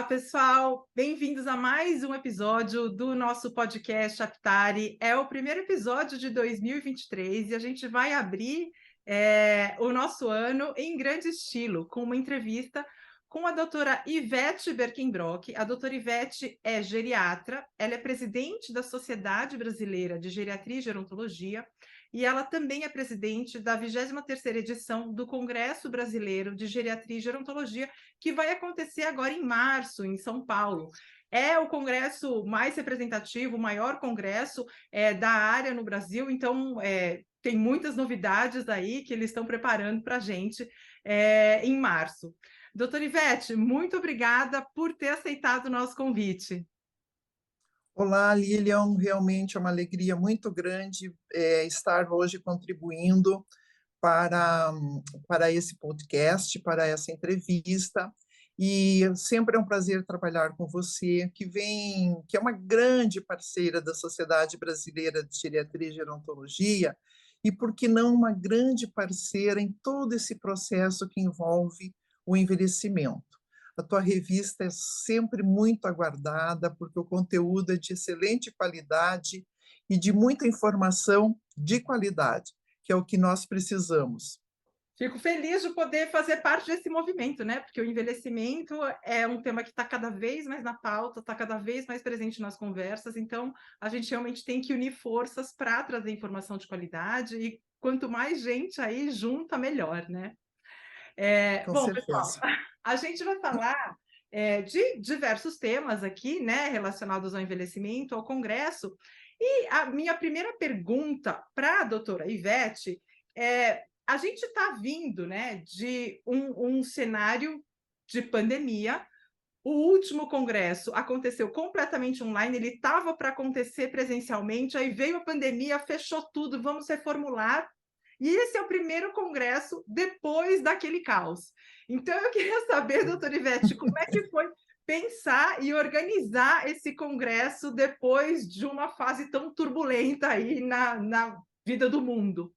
Olá, pessoal! Bem-vindos a mais um episódio do nosso podcast Aptari. É o primeiro episódio de 2023 e a gente vai abrir é, o nosso ano em grande estilo, com uma entrevista com a doutora Ivete Berkenbrock. A doutora Ivete é geriatra, ela é presidente da Sociedade Brasileira de Geriatria e Gerontologia, e ela também é presidente da 23ª edição do Congresso Brasileiro de Geriatria e Gerontologia, que vai acontecer agora em março, em São Paulo. É o congresso mais representativo, o maior congresso é, da área no Brasil, então é, tem muitas novidades aí que eles estão preparando para a gente é, em março. Doutora Ivete, muito obrigada por ter aceitado o nosso convite. Olá, Lilian, realmente é uma alegria muito grande é, estar hoje contribuindo para, para esse podcast, para essa entrevista. E sempre é um prazer trabalhar com você, que vem, que é uma grande parceira da Sociedade Brasileira de Geriatria e Gerontologia, e por que não uma grande parceira em todo esse processo que envolve o envelhecimento. A tua revista é sempre muito aguardada, porque o conteúdo é de excelente qualidade e de muita informação de qualidade, que é o que nós precisamos. Fico feliz de poder fazer parte desse movimento, né? Porque o envelhecimento é um tema que está cada vez mais na pauta, está cada vez mais presente nas conversas, então a gente realmente tem que unir forças para trazer informação de qualidade e quanto mais gente aí junta, melhor, né? É, bom, certeza. pessoal, a gente vai falar é, de diversos temas aqui, né, relacionados ao envelhecimento, ao Congresso. E a minha primeira pergunta para a doutora Ivete é: a gente está vindo né, de um, um cenário de pandemia. O último congresso aconteceu completamente online, ele estava para acontecer presencialmente, aí veio a pandemia, fechou tudo, vamos reformular e esse é o primeiro congresso depois daquele caos. Então, eu queria saber, doutora Ivete, como é que foi pensar e organizar esse congresso depois de uma fase tão turbulenta aí na, na vida do mundo?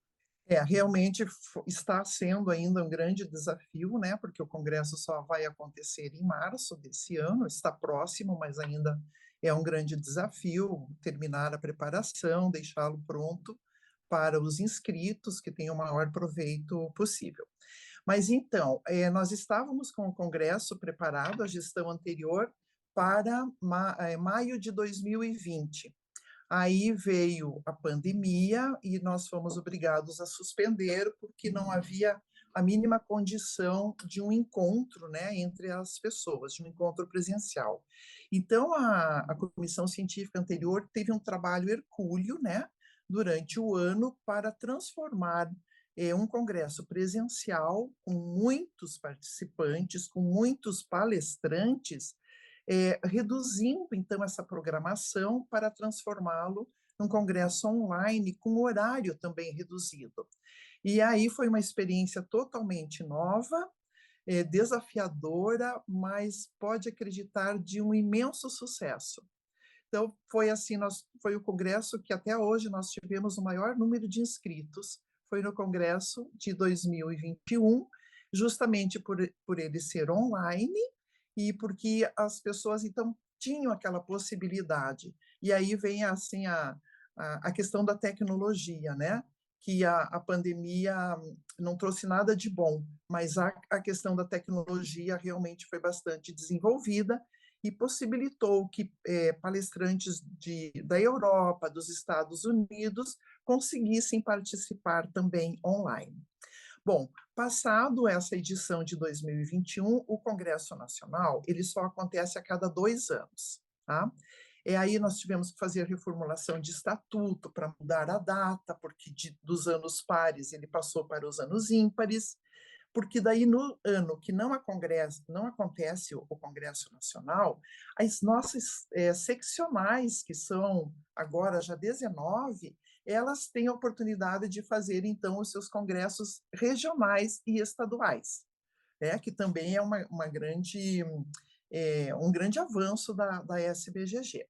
É, realmente está sendo ainda um grande desafio, né? Porque o congresso só vai acontecer em março desse ano, está próximo, mas ainda é um grande desafio terminar a preparação, deixá-lo pronto para os inscritos que tenham o maior proveito possível. Mas então, é, nós estávamos com o Congresso preparado, a gestão anterior, para ma é, maio de 2020. Aí veio a pandemia e nós fomos obrigados a suspender, porque não havia a mínima condição de um encontro né, entre as pessoas, de um encontro presencial. Então, a, a comissão científica anterior teve um trabalho hercúleo, né, durante o ano para transformar é, um congresso presencial com muitos participantes, com muitos palestrantes, é, reduzindo então essa programação para transformá-lo num congresso online com horário também reduzido. E aí foi uma experiência totalmente nova, é, desafiadora, mas pode acreditar de um imenso sucesso. Então, foi assim, nós, foi o congresso que até hoje nós tivemos o maior número de inscritos, foi no congresso de 2021, justamente por, por ele ser online e porque as pessoas, então, tinham aquela possibilidade. E aí vem, assim, a, a, a questão da tecnologia, né? que a, a, pandemia não trouxe nada de bom, mas a, a questão da tecnologia realmente foi bastante desenvolvida e possibilitou que é, palestrantes de, da Europa, dos Estados Unidos, conseguissem participar também online. Bom, passado essa edição de 2021, o Congresso Nacional ele só acontece a cada dois anos, tá? E aí nós tivemos que fazer reformulação de estatuto para mudar a data, porque de, dos anos pares ele passou para os anos ímpares porque daí no ano que não, congresso, não acontece o, Congresso Nacional, as nossas é, seccionais, que são agora já 19, elas têm a oportunidade de fazer, então, os seus congressos regionais e estaduais, né, que também é uma, uma grande, é, um grande avanço da, da SBGG.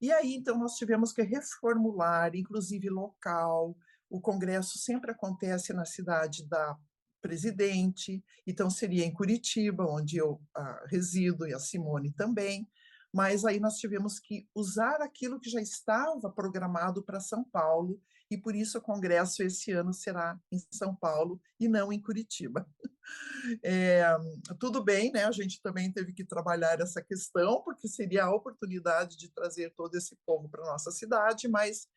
E aí, então, nós tivemos que reformular, inclusive local, o congresso sempre acontece na cidade da presidente, então seria em Curitiba, onde eu ah, resido, e a Simone também, mas aí nós tivemos que usar aquilo que já estava programado para São Paulo, e por isso o congresso esse ano será em São Paulo e não em Curitiba. É, tudo bem, né? A gente também teve que trabalhar essa questão, porque seria a oportunidade de trazer todo esse povo para nossa cidade, mas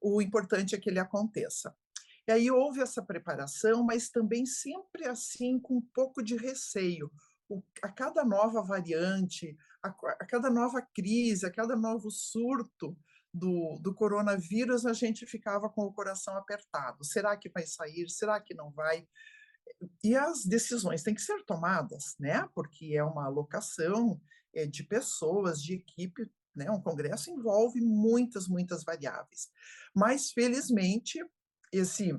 o importante é que ele aconteça. E aí houve essa preparação, mas também sempre assim com um pouco de receio. O, a cada nova variante, a, a, cada nova crise, a cada novo surto do, do coronavírus, a gente ficava com o coração apertado. Será que vai sair? Será que não vai? E as decisões têm que ser tomadas, né? Porque é uma alocação é, de pessoas, de equipe, né? Um congresso envolve muitas, muitas variáveis. Mas, felizmente, esse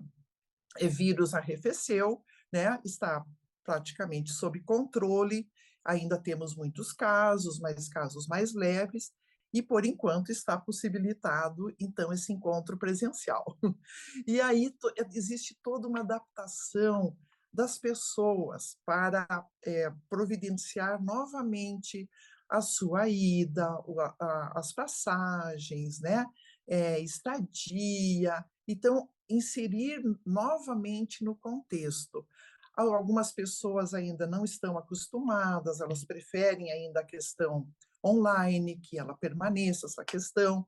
vírus arrefeceu, né? Está praticamente sob controle. Ainda temos muitos casos, mas casos mais leves, e por enquanto está possibilitado então esse encontro presencial. E aí existe toda uma adaptação das pessoas para é, providenciar novamente a sua ida, a, as passagens, né? É, estadia. Então, inserir novamente no contexto. Algumas pessoas ainda não estão acostumadas, elas preferem ainda a questão online, que ela permaneça essa questão,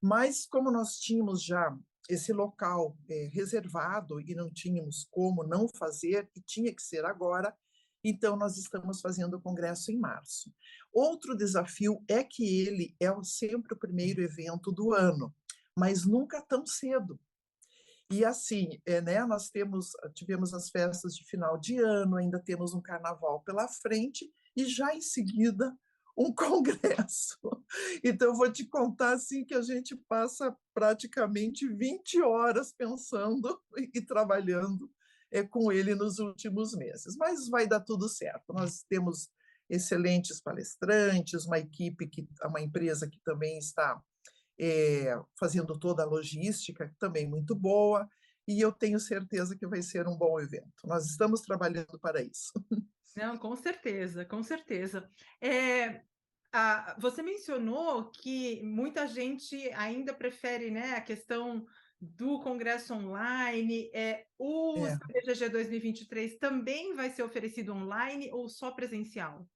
mas como nós tínhamos já esse local é, reservado e não tínhamos como não fazer, e tinha que ser agora, então nós estamos fazendo o congresso em março. Outro desafio é que ele é sempre o primeiro evento do ano, mas nunca tão cedo. E assim, é, né, nós temos, tivemos as festas de final de ano, ainda temos um carnaval pela frente, e já em seguida um congresso. Então, vou te contar assim que a gente passa praticamente 20 horas pensando e trabalhando é, com ele nos últimos meses. Mas vai dar tudo certo. Nós temos excelentes palestrantes, uma equipe, que, uma empresa que também está é, fazendo toda a logística, também muito boa, e eu tenho certeza que vai ser um bom evento. Nós estamos trabalhando para isso. Não, com certeza, com certeza. É, a, você mencionou que muita gente ainda prefere né, a questão do Congresso Online. É, o é. CBGG 2023 também vai ser oferecido online ou só presencial?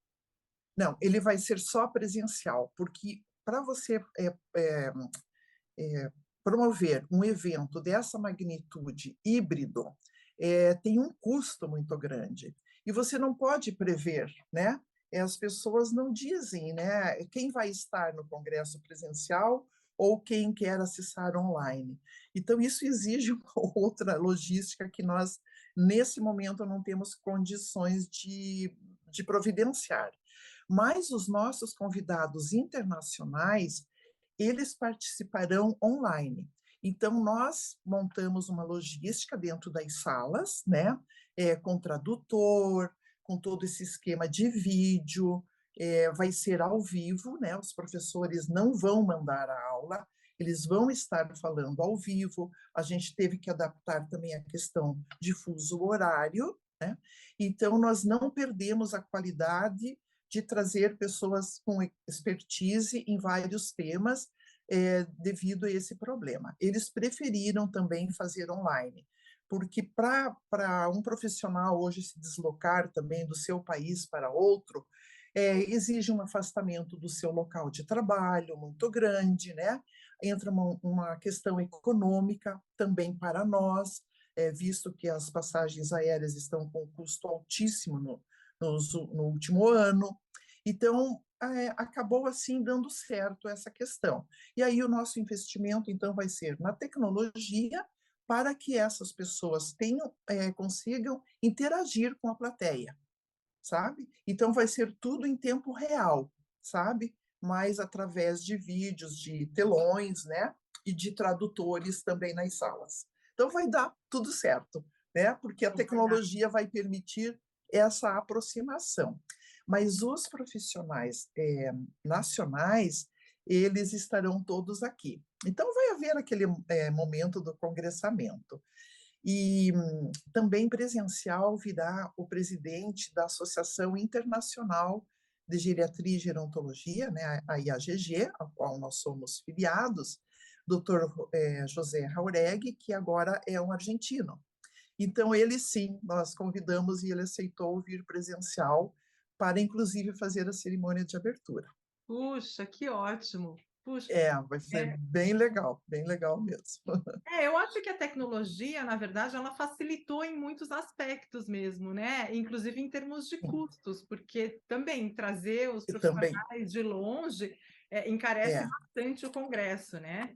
Não, ele vai ser só presencial, porque para você é, é, é, promover um evento dessa magnitude híbrido, é, tem um custo muito grande. E você não pode prever, né? As pessoas não dizem, né? Quem vai estar no congresso presencial ou quem quer acessar online. Então, isso exige uma outra logística que nós, nesse momento, não temos condições de, de providenciar. Mas os nossos convidados internacionais, eles participarão online. Então, nós montamos uma logística dentro das salas, né? É, com tradutor, com todo esse esquema de vídeo, é, vai ser ao vivo, né? Os professores não vão mandar a aula, eles vão estar falando ao vivo. A gente teve que adaptar também a questão de fuso horário, né? Então, nós não perdemos a qualidade de trazer pessoas com expertise em vários temas é, devido a esse problema. Eles preferiram também fazer online, porque para um profissional hoje se deslocar também do seu país para outro, é, exige um afastamento do seu local de trabalho muito grande, né? Entra uma, uma questão econômica também para nós, é, visto que as passagens aéreas estão com custo altíssimo no, no, no último ano. Então, é, acabou assim dando certo essa questão. E aí o nosso investimento, então, vai ser na tecnologia para que essas pessoas tenham, é, consigam interagir com a plateia, sabe? Então, vai ser tudo em tempo real, sabe? Mas através de vídeos, de telões, né? E de tradutores também nas salas. Então, vai dar tudo certo, né? Porque a tecnologia vai permitir essa aproximação mas os profissionais é, nacionais, eles estarão todos aqui. Então, vai haver aquele é, momento do congressamento. E hum, também presencial virá o presidente da Associação Internacional de Geriatria e Gerontologia, né, a IAGG, a qual nós somos filiados, Dr. É, José Jauregui, que agora é um argentino. Então, ele sim, nós convidamos e ele aceitou vir presencial para, inclusive, fazer a cerimônia de abertura. Puxa, que ótimo! Puxa, é, vai ser é. bem legal, bem legal mesmo. É, eu acho que a tecnologia, na verdade, ela facilitou em muitos aspectos mesmo, né? Inclusive em termos de custos, porque também trazer os profissionais de longe é, encarece é. bastante o congresso, né?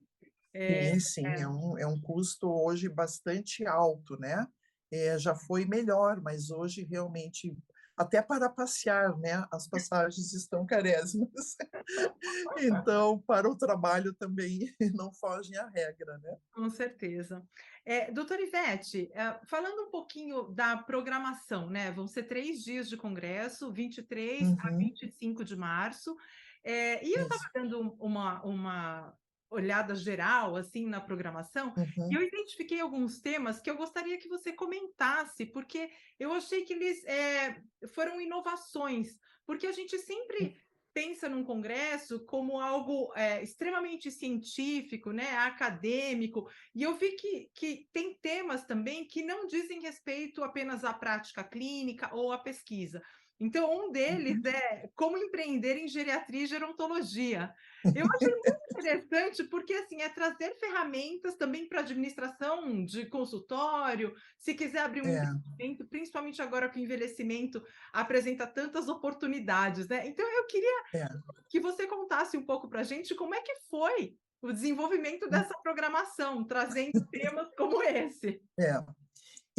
É, sim, sim, é. é. um, é um custo hoje bastante alto, né? É, já foi melhor, mas hoje realmente até para passear, né? As passagens estão carésimas. então, para o trabalho também não fogem à regra, né? Com certeza. É, doutora Ivete, é, falando um pouquinho da programação, né? Vão ser três dias de congresso, 23 uhum. a 25 de março. É, e eu estava dando uma, uma olhada geral assim na programação uhum. e eu identifiquei alguns temas que eu gostaria que você comentasse porque eu achei que eles é, foram inovações porque a gente sempre pensa num congresso como algo é, extremamente científico, né, acadêmico, e eu vi que, que tem temas também que não dizem respeito apenas à prática clínica ou à pesquisa, então, um deles uhum. é como empreender em geriatria e gerontologia. Eu achei muito interessante, porque assim, é trazer ferramentas também para administração de consultório, se quiser abrir um é. principalmente agora que o envelhecimento apresenta tantas oportunidades, né? Então, eu queria é. que você contasse um pouco para a gente como é que foi o desenvolvimento hum. dessa programação, trazendo temas como esse. É.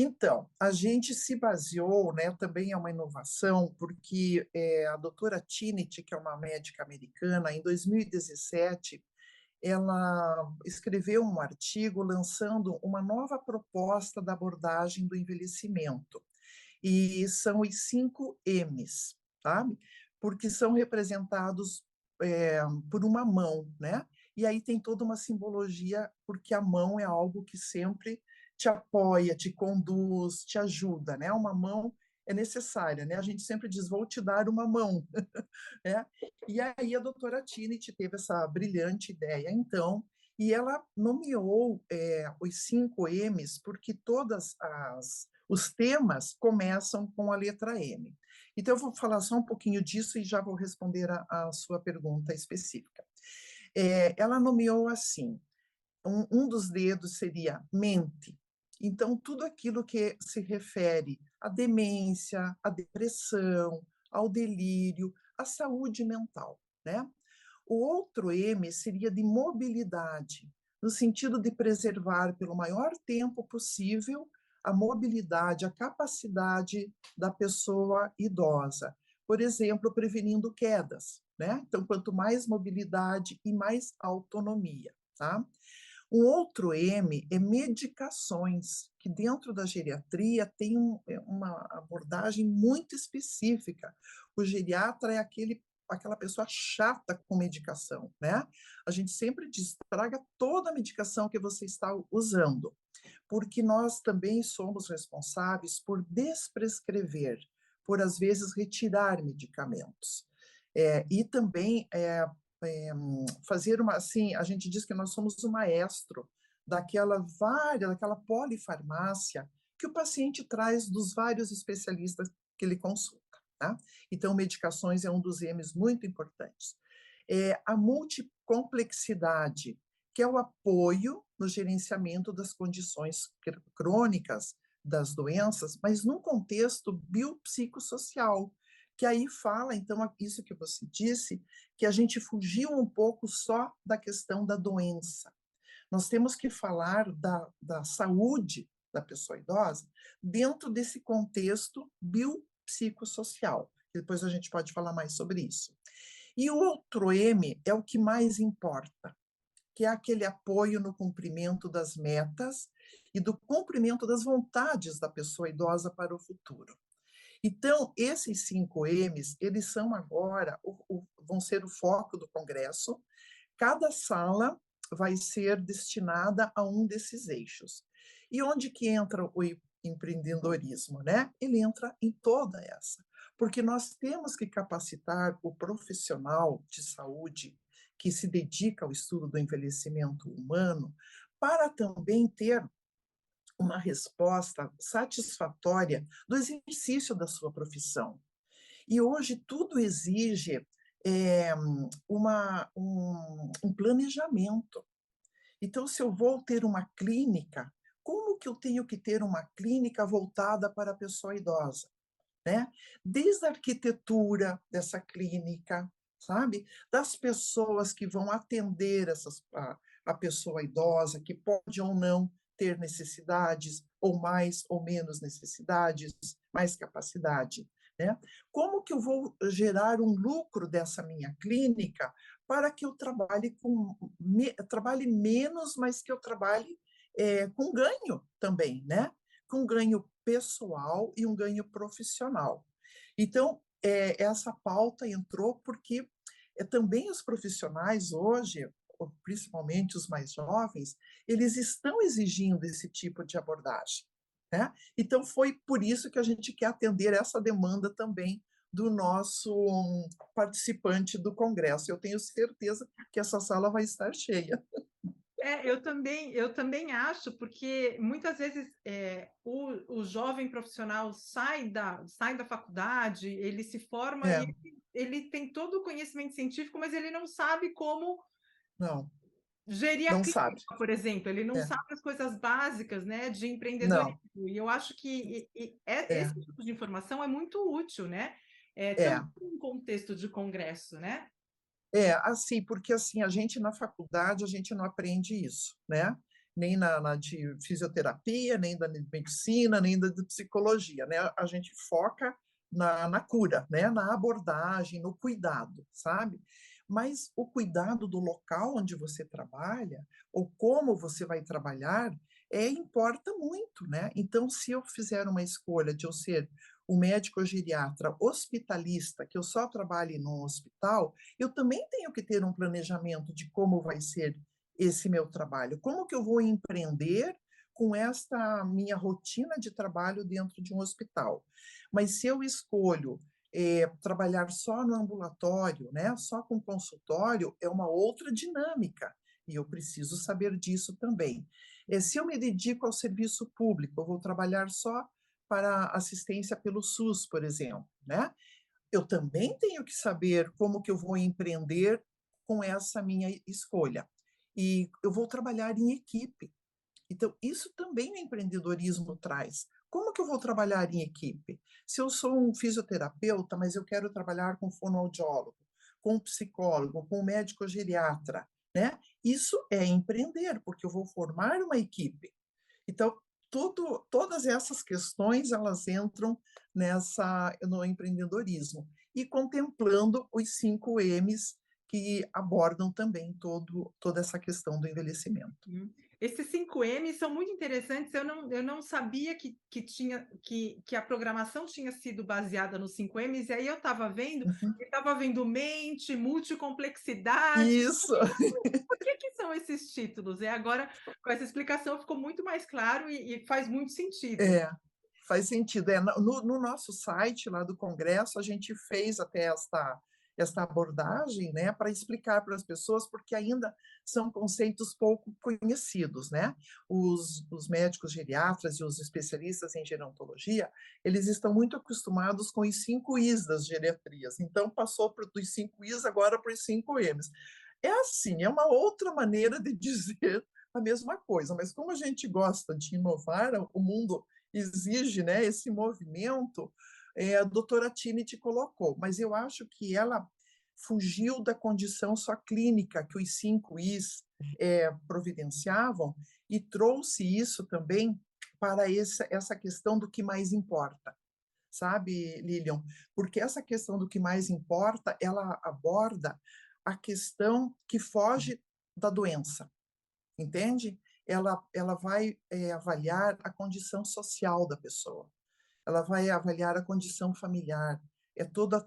Então, a gente se baseou, né, também é uma inovação, porque é, a doutora Tinit, que é uma médica americana, em 2017, ela escreveu um artigo lançando uma nova proposta da abordagem do envelhecimento. E são os cinco M's, sabe? Porque são representados é, por uma mão, né? E aí tem toda uma simbologia, porque a mão é algo que sempre te apoia, te conduz, te ajuda, né? Uma mão é necessária, né? A gente sempre diz, vou te dar uma mão, né? E aí a doutora Tinit teve essa brilhante ideia, então, e ela nomeou é, os cinco M's porque todas as os temas começam com a letra M. Então, eu vou falar só um pouquinho disso e já vou responder a, a sua pergunta específica. É, ela nomeou assim: um, um dos dedos seria mente, então, tudo aquilo que se refere à demência, à depressão, ao delírio, à saúde mental, né? O outro M seria de mobilidade, no sentido de preservar pelo maior tempo possível a mobilidade, a capacidade da pessoa idosa. Por exemplo, prevenindo quedas, né? Então, quanto mais mobilidade e mais autonomia, tá? Um outro M é medicações, que dentro da geriatria tem um, é, uma abordagem muito específica. O geriatra é aquele aquela pessoa chata com medicação, né? A gente sempre diz, traga toda a medicação que você está usando, porque nós também somos responsáveis por desprescrever, por às vezes retirar medicamentos. É, e também é, é, fazer uma, assim, a gente diz que nós somos o maestro daquela várias, daquela polifarmácia que o paciente traz dos vários especialistas que ele consulta. Tá? Então, medicações é um dos M's muito importantes. É, a multicomplexidade, que é o apoio no gerenciamento das condições crônicas das doenças, mas num contexto biopsicossocial, que aí fala, então, isso que você disse, que a gente fugiu um pouco só da questão da doença. Nós temos que falar da, da saúde da pessoa idosa dentro desse contexto biopsicossocial. Depois a gente pode falar mais sobre isso. E o outro M é o que mais importa, que é aquele apoio no cumprimento das metas e do cumprimento das vontades da pessoa idosa para o futuro. Então, esses cinco M's, eles são agora, o, o, vão ser o foco do Congresso. Cada sala vai ser destinada a um desses eixos. E onde que entra o empreendedorismo, né? Ele entra em toda essa, porque nós temos que capacitar o profissional de saúde que se dedica ao estudo do envelhecimento humano para também ter uma resposta satisfatória do exercício da sua profissão. E hoje tudo exige é, uma, um, um planejamento. Então, se eu vou ter uma clínica, como que eu tenho que ter uma clínica voltada para a pessoa idosa? Né? Desde a arquitetura dessa clínica, sabe? Das pessoas que vão atender essas, a, a pessoa idosa, que pode ou não ter necessidades, ou mais ou menos necessidades, mais capacidade. Né? Como que eu vou gerar um lucro dessa minha clínica para que eu trabalhe com me, trabalhe menos, mas que eu trabalhe é, com ganho também, né? Com ganho pessoal e um ganho profissional. Então, é, essa pauta entrou porque é, também os profissionais hoje, principalmente os mais jovens, eles estão exigindo esse tipo de abordagem. Né? Então, foi por isso que a gente quer atender essa demanda também do nosso participante do Congresso. Eu tenho certeza que essa sala vai estar cheia. É, eu também, eu também acho, porque muitas vezes é, o, o jovem profissional sai da, sai da faculdade, ele se forma é. ele, ele tem todo o conhecimento científico, mas ele não sabe como não gerir não clínica, sabe. por exemplo, ele não é. sabe as coisas básicas né, de empreendedorismo. Não. E eu acho que e, e é, é. esse tipo de informação é muito útil, né? É, é. um contexto de congresso, né? É, assim, porque assim, a gente na faculdade, a gente não aprende isso, né? Nem na, na de fisioterapia, nem da medicina, nem da psicologia, né? A gente foca na, na cura, né? Na abordagem, no cuidado, sabe? Mas o cuidado do local onde você trabalha ou como você vai trabalhar é importa muito, né? Então, se eu fizer uma escolha de eu ser um médico geriatra hospitalista, que eu só trabalhe num hospital, eu também tenho que ter um planejamento de como vai ser esse meu trabalho, como que eu vou empreender com esta minha rotina de trabalho dentro de um hospital. Mas se eu escolho é, trabalhar só no ambulatório, né, só com consultório, é uma outra dinâmica, e eu preciso saber disso também. É, se eu me dedico ao serviço público, eu vou trabalhar só para assistência pelo SUS, por exemplo, né? Eu também tenho que saber como que eu vou empreender com essa minha escolha. E eu vou trabalhar em equipe. Então, isso também o empreendedorismo traz. Como que eu vou trabalhar em equipe? Se eu sou um fisioterapeuta, mas eu quero trabalhar com fonoaudiólogo, com psicólogo, com médico geriatra, né? Isso é empreender, porque eu vou formar uma equipe. Então, tudo, todas essas questões elas entram nessa no empreendedorismo e contemplando os cinco M's que abordam também todo, toda essa questão do envelhecimento. Esses 5M são muito interessantes. Eu não, eu não sabia que, que, tinha, que, que a programação tinha sido baseada nos 5Ms, e aí eu estava vendo, uhum. estava vendo mente, multicomplexidade. Isso! Por que, que são esses títulos? E agora, com essa explicação, ficou muito mais claro e, e faz muito sentido. É, faz sentido. É, no, no nosso site lá do Congresso, a gente fez até esta esta abordagem, né, para explicar para as pessoas, porque ainda são conceitos pouco conhecidos, né? Os, os médicos geriatras e os especialistas em gerontologia, eles estão muito acostumados com os cinco Is das geriatrias, então passou para dos cinco Is agora para os cinco Ms. É assim, é uma outra maneira de dizer a mesma coisa, mas como a gente gosta de inovar, o mundo exige, né, esse movimento, é, a doutora Tini te colocou, mas eu acho que ela fugiu da condição só clínica que os cinco Is é, providenciavam e trouxe isso também para essa, essa questão do que mais importa, sabe, Lilian? Porque essa questão do que mais importa, ela aborda a questão que foge da doença, entende? Ela, ela vai é, avaliar a condição social da pessoa ela vai avaliar a condição familiar, é toda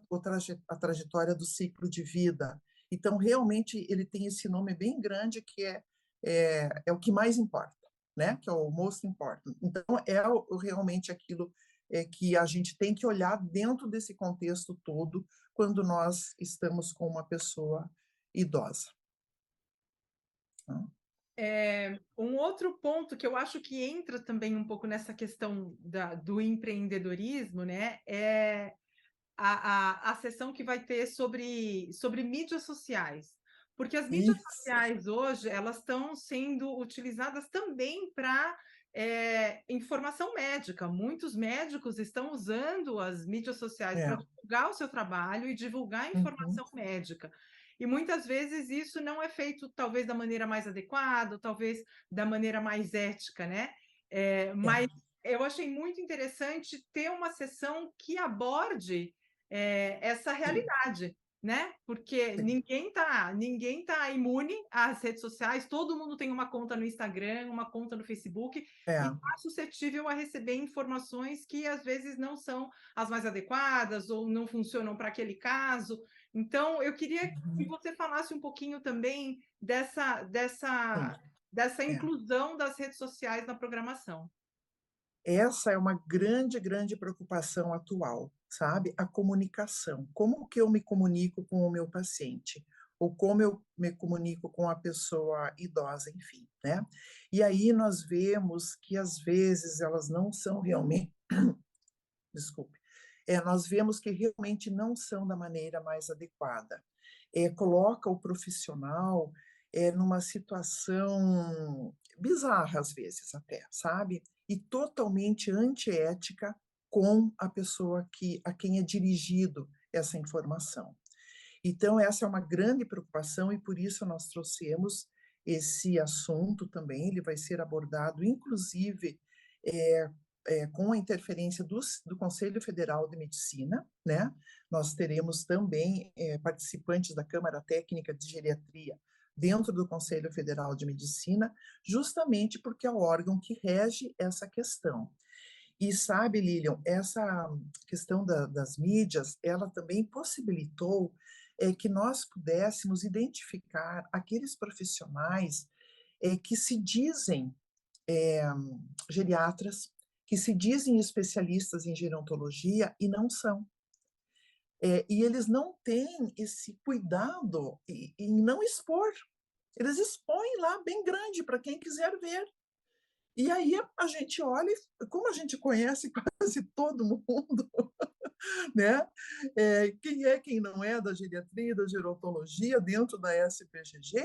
a trajetória do ciclo de vida. Então, realmente, ele tem esse nome bem grande que é, é, é o que mais importa. né? Que é o most important. Então, é o, realmente aquilo é, que a gente tem que olhar dentro desse contexto todo quando nós estamos com uma pessoa idosa. É, um outro ponto que eu acho que entra também um pouco nessa questão da, do empreendedorismo, né, é a, a, a sessão que vai ter sobre, sobre mídias sociais. Porque as mídias Isso. sociais hoje, elas estão sendo utilizadas também para é, informação médica. Muitos médicos estão usando as mídias sociais é. para divulgar o seu trabalho e divulgar a uhum. informação uhum. médica. E muitas vezes isso não é feito, talvez, da maneira mais adequada, talvez da maneira mais ética, né? É, mas é. eu achei muito interessante ter uma sessão que aborde é, essa realidade né? Porque ninguém tá, ninguém tá imune às redes sociais, todo mundo tem uma conta no Instagram, uma conta no Facebook, é. e está suscetível a receber informações que às vezes não são as mais adequadas ou não funcionam para aquele caso. Então, eu queria uhum. que você falasse um pouquinho também dessa, dessa, dessa é. inclusão das redes sociais na programação. Essa é uma grande, grande preocupação atual sabe? A comunicação. Como que eu me comunico com o meu paciente? Ou como eu me comunico com a pessoa idosa, enfim, né? E aí nós vemos que às vezes elas não são realmente. Desculpe. É, nós vemos que realmente não são da maneira mais adequada. É, coloca o profissional é, numa situação bizarra, às vezes, até, sabe? E totalmente antiética com a pessoa que, a quem é dirigido essa informação. Então, essa é uma grande preocupação e por isso nós trouxemos esse assunto também. Ele vai ser abordado, inclusive, é, é, com a interferência do, do, Conselho Federal de Medicina, né? Nós teremos também é, participantes da Câmara Técnica de Geriatria dentro do Conselho Federal de Medicina, justamente porque é o órgão que rege essa questão. E sabe, Lilian, essa questão da, das mídias, ela também possibilitou é, que nós pudéssemos identificar aqueles profissionais é, que se dizem é, geriatras, que se dizem especialistas em gerontologia e não são. É, e eles não têm esse cuidado em, não expor. Eles expõem lá bem grande para quem quiser ver. E aí a gente olha, como a gente conhece quase todo mundo, né? É, quem é, quem não é da geriatria, da gerontologia dentro da SPGG,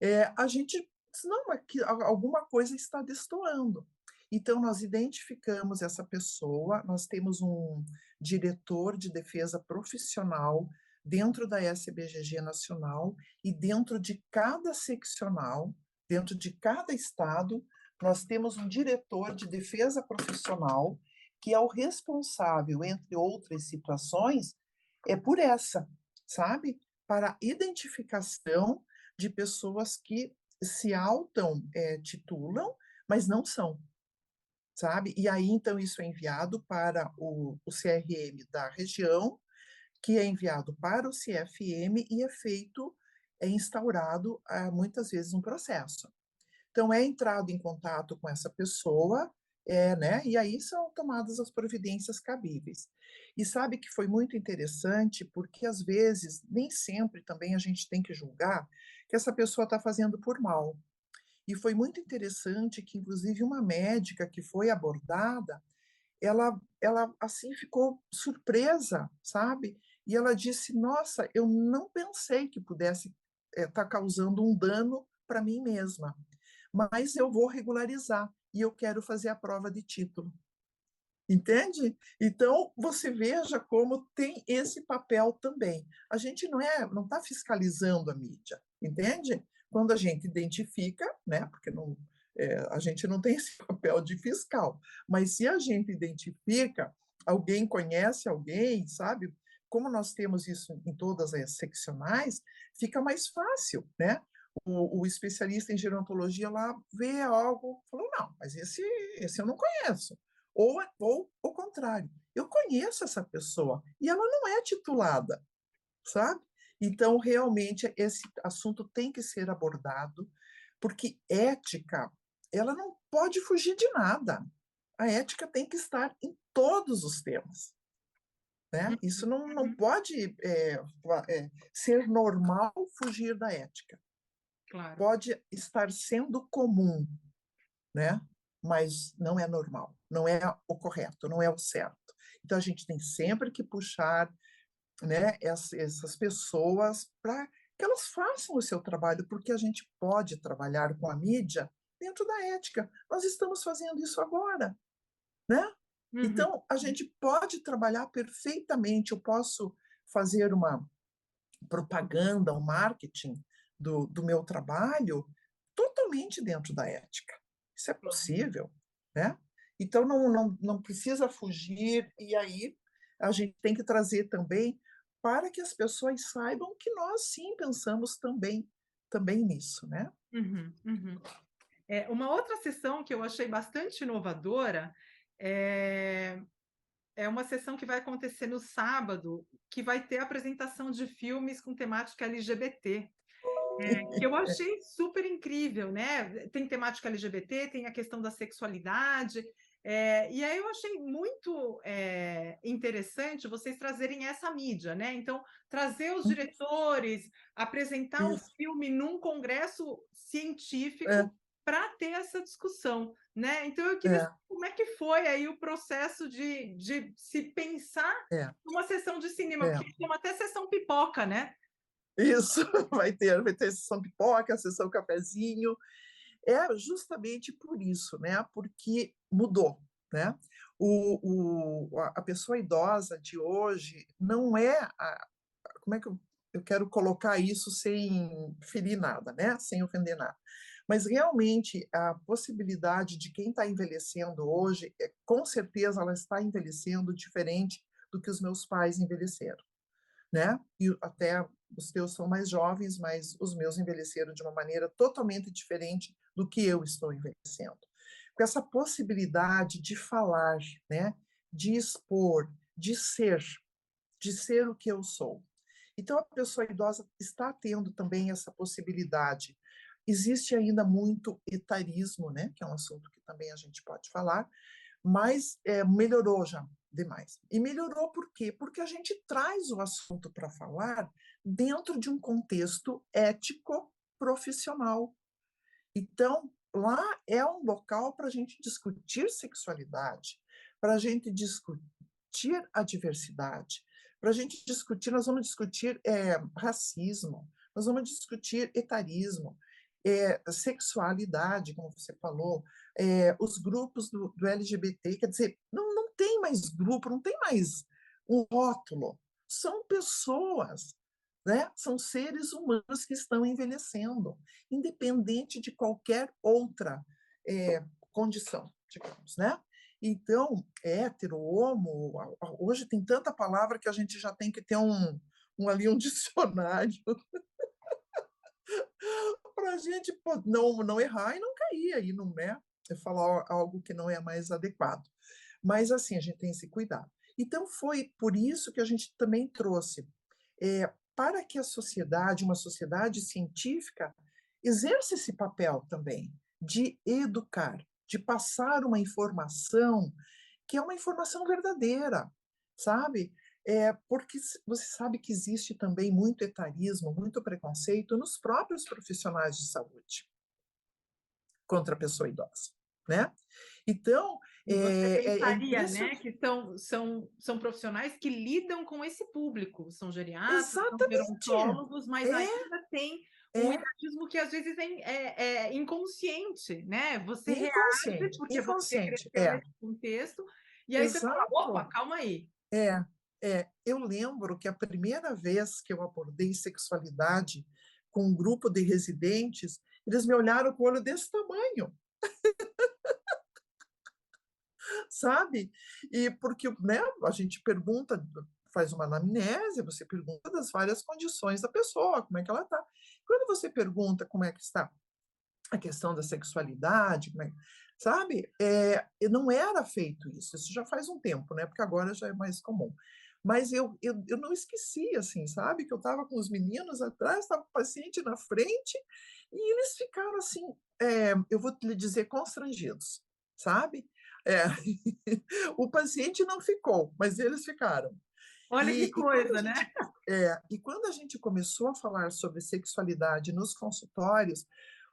é, a gente não, aqui, alguma coisa está destoando. Então, nós identificamos essa pessoa, nós temos um diretor de defesa profissional dentro da SBGG nacional e dentro de cada seccional, dentro de cada estado, nós temos um diretor de defesa profissional que é o responsável, entre outras situações, é por essa, sabe? Para identificação de pessoas que se auto-titulam, é, mas não são, sabe? E aí, então, isso é enviado para o, o CRM da região, que é enviado para o CFM e é feito, é instaurado, ah, muitas vezes, um processo. Então, é entrado em contato com essa pessoa, é, né? E aí são tomadas as providências cabíveis. E sabe que foi muito interessante, porque às vezes, nem sempre também a gente tem que julgar que essa pessoa está fazendo por mal. E foi muito interessante que, inclusive, uma médica que foi abordada, ela, ela assim ficou surpresa, sabe? E ela disse: Nossa, eu não pensei que pudesse estar é, tá causando um dano para mim mesma mas eu vou regularizar e eu quero fazer a prova de título. Entende? Então, você veja como tem esse papel também. A gente não é, não está fiscalizando a mídia, entende? Quando a gente identifica, né? Porque não, é, a gente não tem esse papel de fiscal, mas se a gente identifica, alguém conhece alguém, sabe? Como nós temos isso em todas as seccionais, fica mais fácil, né? o, o, especialista em gerontologia lá vê algo, falou, não, mas esse, esse eu não conheço. Ou, ou o contrário, eu conheço essa pessoa e ela não é titulada, sabe? Então, realmente, esse assunto tem que ser abordado, porque ética ela não pode fugir de nada. A ética tem que estar em todos os temas. Né? Uhum, Isso não, não uhum. pode é, é, ser normal fugir da ética. Claro. Pode estar sendo comum, né? mas não é normal, não é o correto, não é o certo. Então, a gente tem sempre que puxar né, essas pessoas para que elas façam o seu trabalho, porque a gente pode trabalhar com a mídia dentro da ética. Nós estamos fazendo isso agora, né? Uhum. Então, a gente pode trabalhar perfeitamente. Eu posso fazer uma propaganda, um marketing do, do meu trabalho totalmente dentro da ética. Isso é possível, né? Então, não, não, não precisa fugir, e aí a gente tem que trazer também para que as pessoas saibam que nós sim pensamos também, também nisso, né? Uhum, uhum. É, uma outra sessão que eu achei bastante inovadora é, é uma sessão que vai acontecer no sábado, que vai ter apresentação de filmes com temática LGBT. É, que eu achei super incrível, né? Tem temática LGBT, tem a questão da sexualidade, é, e aí eu achei muito é, interessante vocês trazerem essa mídia, né? Então, trazer os uhum. diretores, apresentar o um filme num congresso científico é para ter essa discussão, né? Então eu queria é. saber como é que foi aí o processo de, de se pensar é. numa sessão de cinema, é. porque tem até sessão pipoca, né? Isso, vai ter, vai ter sessão pipoca, sessão cafezinho. É justamente por isso, né? Porque mudou, né? O, o, a pessoa idosa de hoje não é a, como é que eu, eu quero colocar isso sem ferir nada, né? Sem ofender nada mas realmente a possibilidade de quem está envelhecendo hoje, é, com certeza ela está envelhecendo diferente do que os meus pais envelheceram, né? E até os teus são mais jovens, mas os meus envelheceram de uma maneira totalmente diferente do que eu estou envelhecendo. Com essa possibilidade de falar, né? De expor, de ser, de ser o que eu sou. Então, a pessoa idosa está tendo também essa possibilidade Existe ainda muito etarismo, né, que é um assunto que também a gente pode falar, mas é, melhorou já demais. E melhorou por quê? Porque a gente traz o assunto para falar dentro de um contexto ético profissional. Então, lá é um local para a gente discutir sexualidade, para a gente discutir a diversidade, para a gente discutir, nós vamos discutir é, racismo, nós vamos discutir etarismo, é, sexualidade, como você falou, é, os grupos do, do, LGBT, quer dizer, não, não tem mais grupo, não tem mais um rótulo, são pessoas, né? são seres humanos que estão envelhecendo, independente de qualquer outra é, condição, digamos, né? Então, hétero, homo, hoje tem tanta palavra que a gente já tem que ter um, um ali um dicionário para a gente não, não errar e não cair aí, não é? Falar algo que não é mais adequado. Mas, assim, a gente tem esse cuidado. Então, foi por isso que a gente também trouxe, é, para que a sociedade, uma sociedade científica, exerça esse papel também de educar, de passar uma informação que é uma informação verdadeira, sabe? É, porque você sabe que existe também muito etarismo, muito preconceito nos próprios profissionais de saúde contra a pessoa idosa, né? Então, você é, pensaria, é, é né, que são, são, são profissionais que lidam com esse público, são geriatras, Exatamente. são gerontólogos, mas é, ainda tem um etarismo que às vezes é, é, inconsciente, né? Você reage porque você cresceu nesse contexto, e aí Exato. você fala, opa, calma aí. É, é, eu lembro que a primeira vez que eu abordei sexualidade com um grupo de residentes, eles me olharam com o olho desse tamanho. Sabe? E porque né, a gente pergunta, faz uma anamnese, você pergunta das várias condições da pessoa, como é que ela está. Quando você pergunta como é que está a questão da sexualidade, é, sabe? É, não era feito isso, isso já faz um tempo, né? Porque agora já é mais comum. Mas eu, eu, eu não esqueci, assim, sabe? Que eu estava com os meninos atrás, estava o paciente na frente, E eles ficaram assim, é, eu vou lhe dizer, constrangidos, sabe? É, o paciente não ficou, mas eles ficaram. Olha e, que coisa, né? É, e quando a gente começou a falar sobre sexualidade nos consultórios,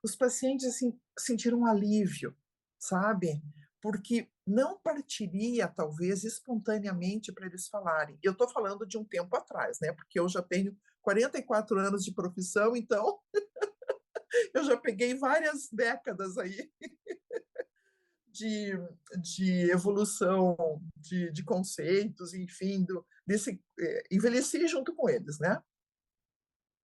os pacientes assim, sentiram um alívio, sabe? Porque não partiria, talvez, espontaneamente para eles falarem. Eu estou falando de um tempo atrás, né? Porque eu já tenho 44 anos de profissão, então eu já peguei várias décadas aí de, de evolução de, de conceitos, enfim, do, desse, é, envelheci junto com eles, né?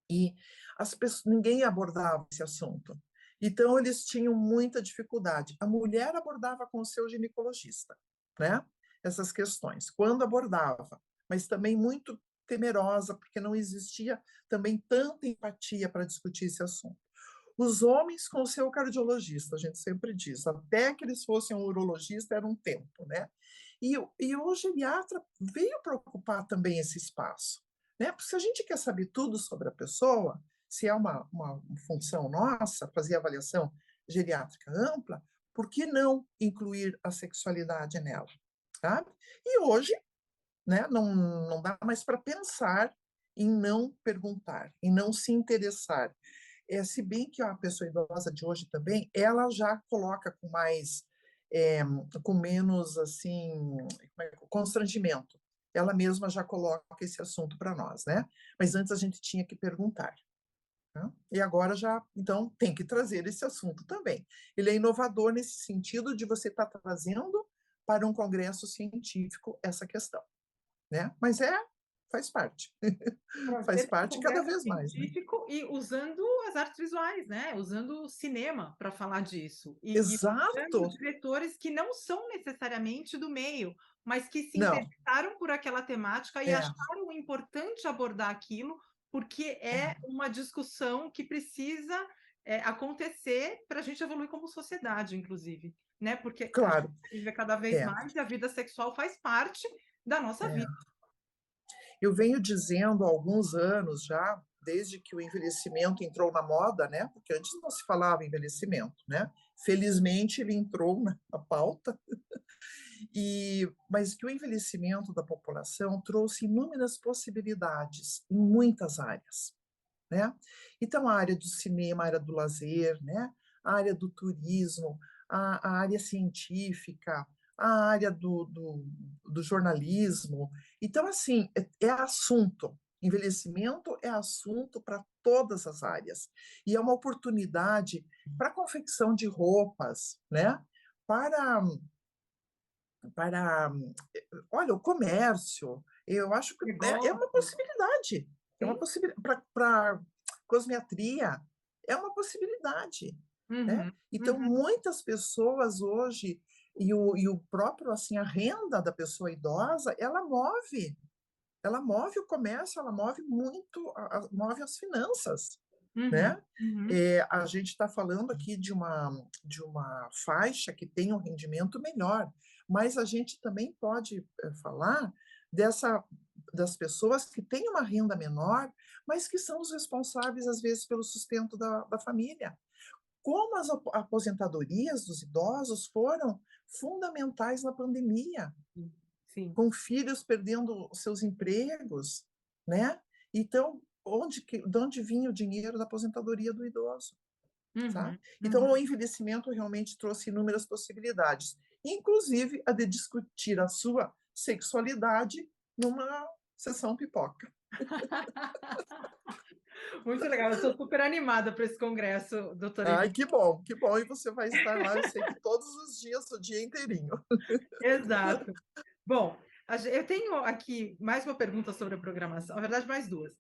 E as pessoas, ninguém abordava esse assunto. Então, eles tinham muita dificuldade. A mulher abordava com o seu ginecologista, né? Essas questões, quando abordava, mas também muito temerosa, porque não existia também tanta empatia para discutir esse assunto. Os homens com o seu cardiologista, a gente sempre diz, até que eles fossem um urologista era um tempo, né? E, e o geriatra veio para ocupar também esse espaço, né? Porque se a gente quer saber tudo sobre a pessoa, se é uma, uma função nossa, fazer avaliação geriátrica ampla, por que não incluir a sexualidade nela? Sabe? E hoje, né, não, não dá mais para pensar em não perguntar, em não se interessar. É, se bem que a pessoa idosa de hoje também, ela já coloca com mais, é, com menos assim, é, constrangimento. Ela mesma já coloca esse assunto para nós, né? Mas antes a gente tinha que perguntar. Tá? E agora já, então, tem que trazer esse assunto também. Ele é inovador nesse sentido de você estar tá trazendo para um congresso científico essa questão, né? Mas é faz parte. faz parte cada vez mais. Né? E usando as artes visuais, né? Usando o cinema para falar disso. E, Exato. E diretores que não são necessariamente do meio, mas que se interessaram por aquela temática e é. acharam importante abordar aquilo, porque é, é. uma discussão que precisa é, acontecer para a gente evoluir como sociedade, inclusive. Né? Porque claro. a gente vive cada vez é. mais e a vida sexual faz parte da nossa é. vida. Eu venho dizendo há alguns anos já, desde que o envelhecimento entrou na moda, né? Porque antes não se falava envelhecimento, né? Felizmente ele entrou na, pauta. E, mas que o envelhecimento da população trouxe inúmeras possibilidades em muitas áreas, né? Então a área do cinema, a área do lazer, né? A área do turismo, a, a área científica, a área do, do, do jornalismo. Então, assim, é, é assunto. Envelhecimento é assunto para todas as áreas. E é uma oportunidade para confecção de roupas, né? Para, para olha, o comércio. Eu acho que é, é, uma possibilidade. É uma possibilidade para cosmetria. É uma possibilidade. Né? Uhum, né? Então, uhum. muitas pessoas hoje e o, e o próprio, assim, a renda da pessoa idosa, ela move, ela move o comércio, ela move muito, a, move as finanças, uhum, né? Uhum. É, a gente está falando aqui de uma, de uma faixa que tem um rendimento melhor, mas a gente também pode é, falar dessa das pessoas que têm uma renda menor, mas que são os responsáveis, às vezes, pelo sustento da, da família. Como as aposentadorias dos idosos foram fundamentais na pandemia, Sim. com filhos perdendo seus empregos, né? Então, onde que, de onde vinha o dinheiro da aposentadoria do idoso? Uhum, tá? Então, uhum. o envelhecimento realmente trouxe inúmeras possibilidades, inclusive a de discutir a sua sexualidade numa sessão pipoca. Muito legal, eu estou super animada para esse congresso, doutora. Ai, que bom, que bom, e você vai estar lá, eu sei que todos os dias, o dia inteirinho. Exato. Bom, eu tenho aqui mais uma pergunta sobre a programação, na verdade, mais duas.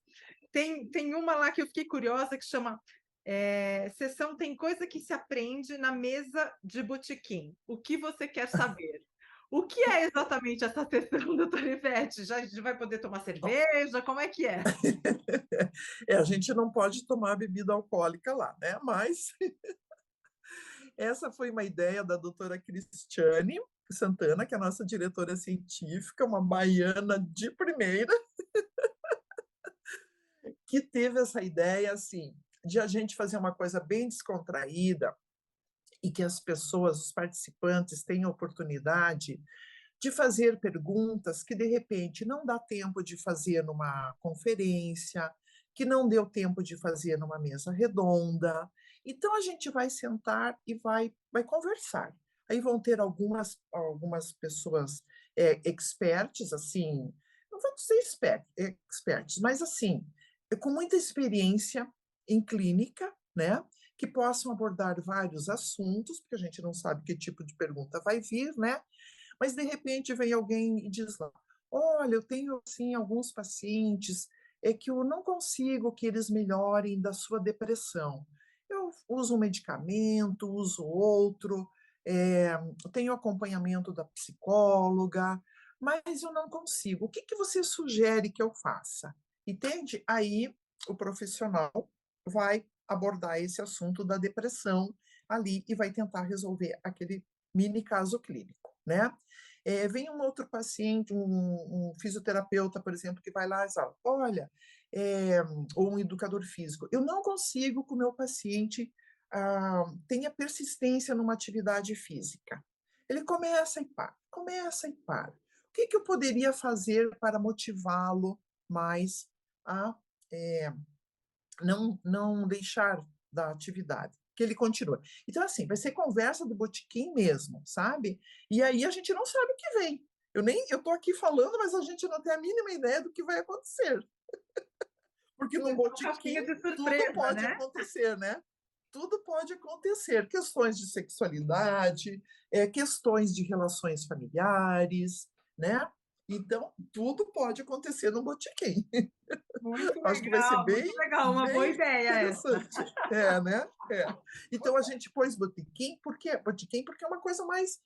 Tem, tem uma lá que eu fiquei curiosa que chama é, sessão Tem Coisa que se Aprende na Mesa de Botequim. O que você quer saber? O que é exatamente essa sessão, doutora Ivete? Já a gente vai poder tomar cerveja? Como é que é? é a gente não pode tomar bebida alcoólica lá, né? Mas essa foi uma ideia da doutora Cristiane Santana, que é a nossa diretora científica, uma baiana de primeira, que teve essa ideia assim. de a gente fazer uma coisa bem descontraída e que as pessoas, os participantes, tenham oportunidade de fazer perguntas que, de repente, não dá tempo de fazer numa conferência, que não deu tempo de fazer numa mesa redonda. Então, a gente vai sentar e vai, vai conversar. Aí vão ter algumas, algumas pessoas é, experts, assim, não vamos ser expert, experts, mas assim, com muita experiência em clínica, né? Que possam abordar vários assuntos, porque a gente não sabe que tipo de pergunta vai vir, né? Mas de repente vem alguém e diz lá: olha, eu tenho assim alguns pacientes é que eu não consigo que eles melhorem da sua depressão. Eu uso um medicamento, uso outro, é, tenho acompanhamento da psicóloga, mas eu não consigo. O que, que você sugere que eu faça? Entende? Aí o profissional vai abordar esse assunto da depressão ali e vai tentar resolver aquele mini caso clínico, né? É, vem um outro paciente, um, um, fisioterapeuta, por exemplo, que vai lá e fala, olha, é, ou um educador físico, eu não consigo que o meu paciente ah, tenha persistência numa atividade física. Ele começa e para, começa e para. O que, que eu poderia fazer para motivá-lo mais a é, não, não deixar da atividade? Que ele continua. Então, assim, vai ser conversa do botiquim mesmo, sabe? E aí a gente não sabe o que vem. Eu nem eu tô aqui falando, mas a gente não tem a mínima ideia do que vai acontecer. Porque no botiquim surpresa, tudo pode né? acontecer, né? tudo pode acontecer. Questões de sexualidade, é, questões de relações familiares, né? Então, tudo pode acontecer no botequim. Muito Acho legal, que vai ser bem, legal, uma boa ideia interessante. Essa. É, né? É. Então, a gente pôs botequim, por quê? Botequim porque é uma coisa mais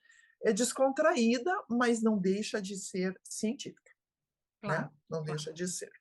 é, descontraída, mas não deixa de ser científica. Né? Claro, né? Não deixa de ser.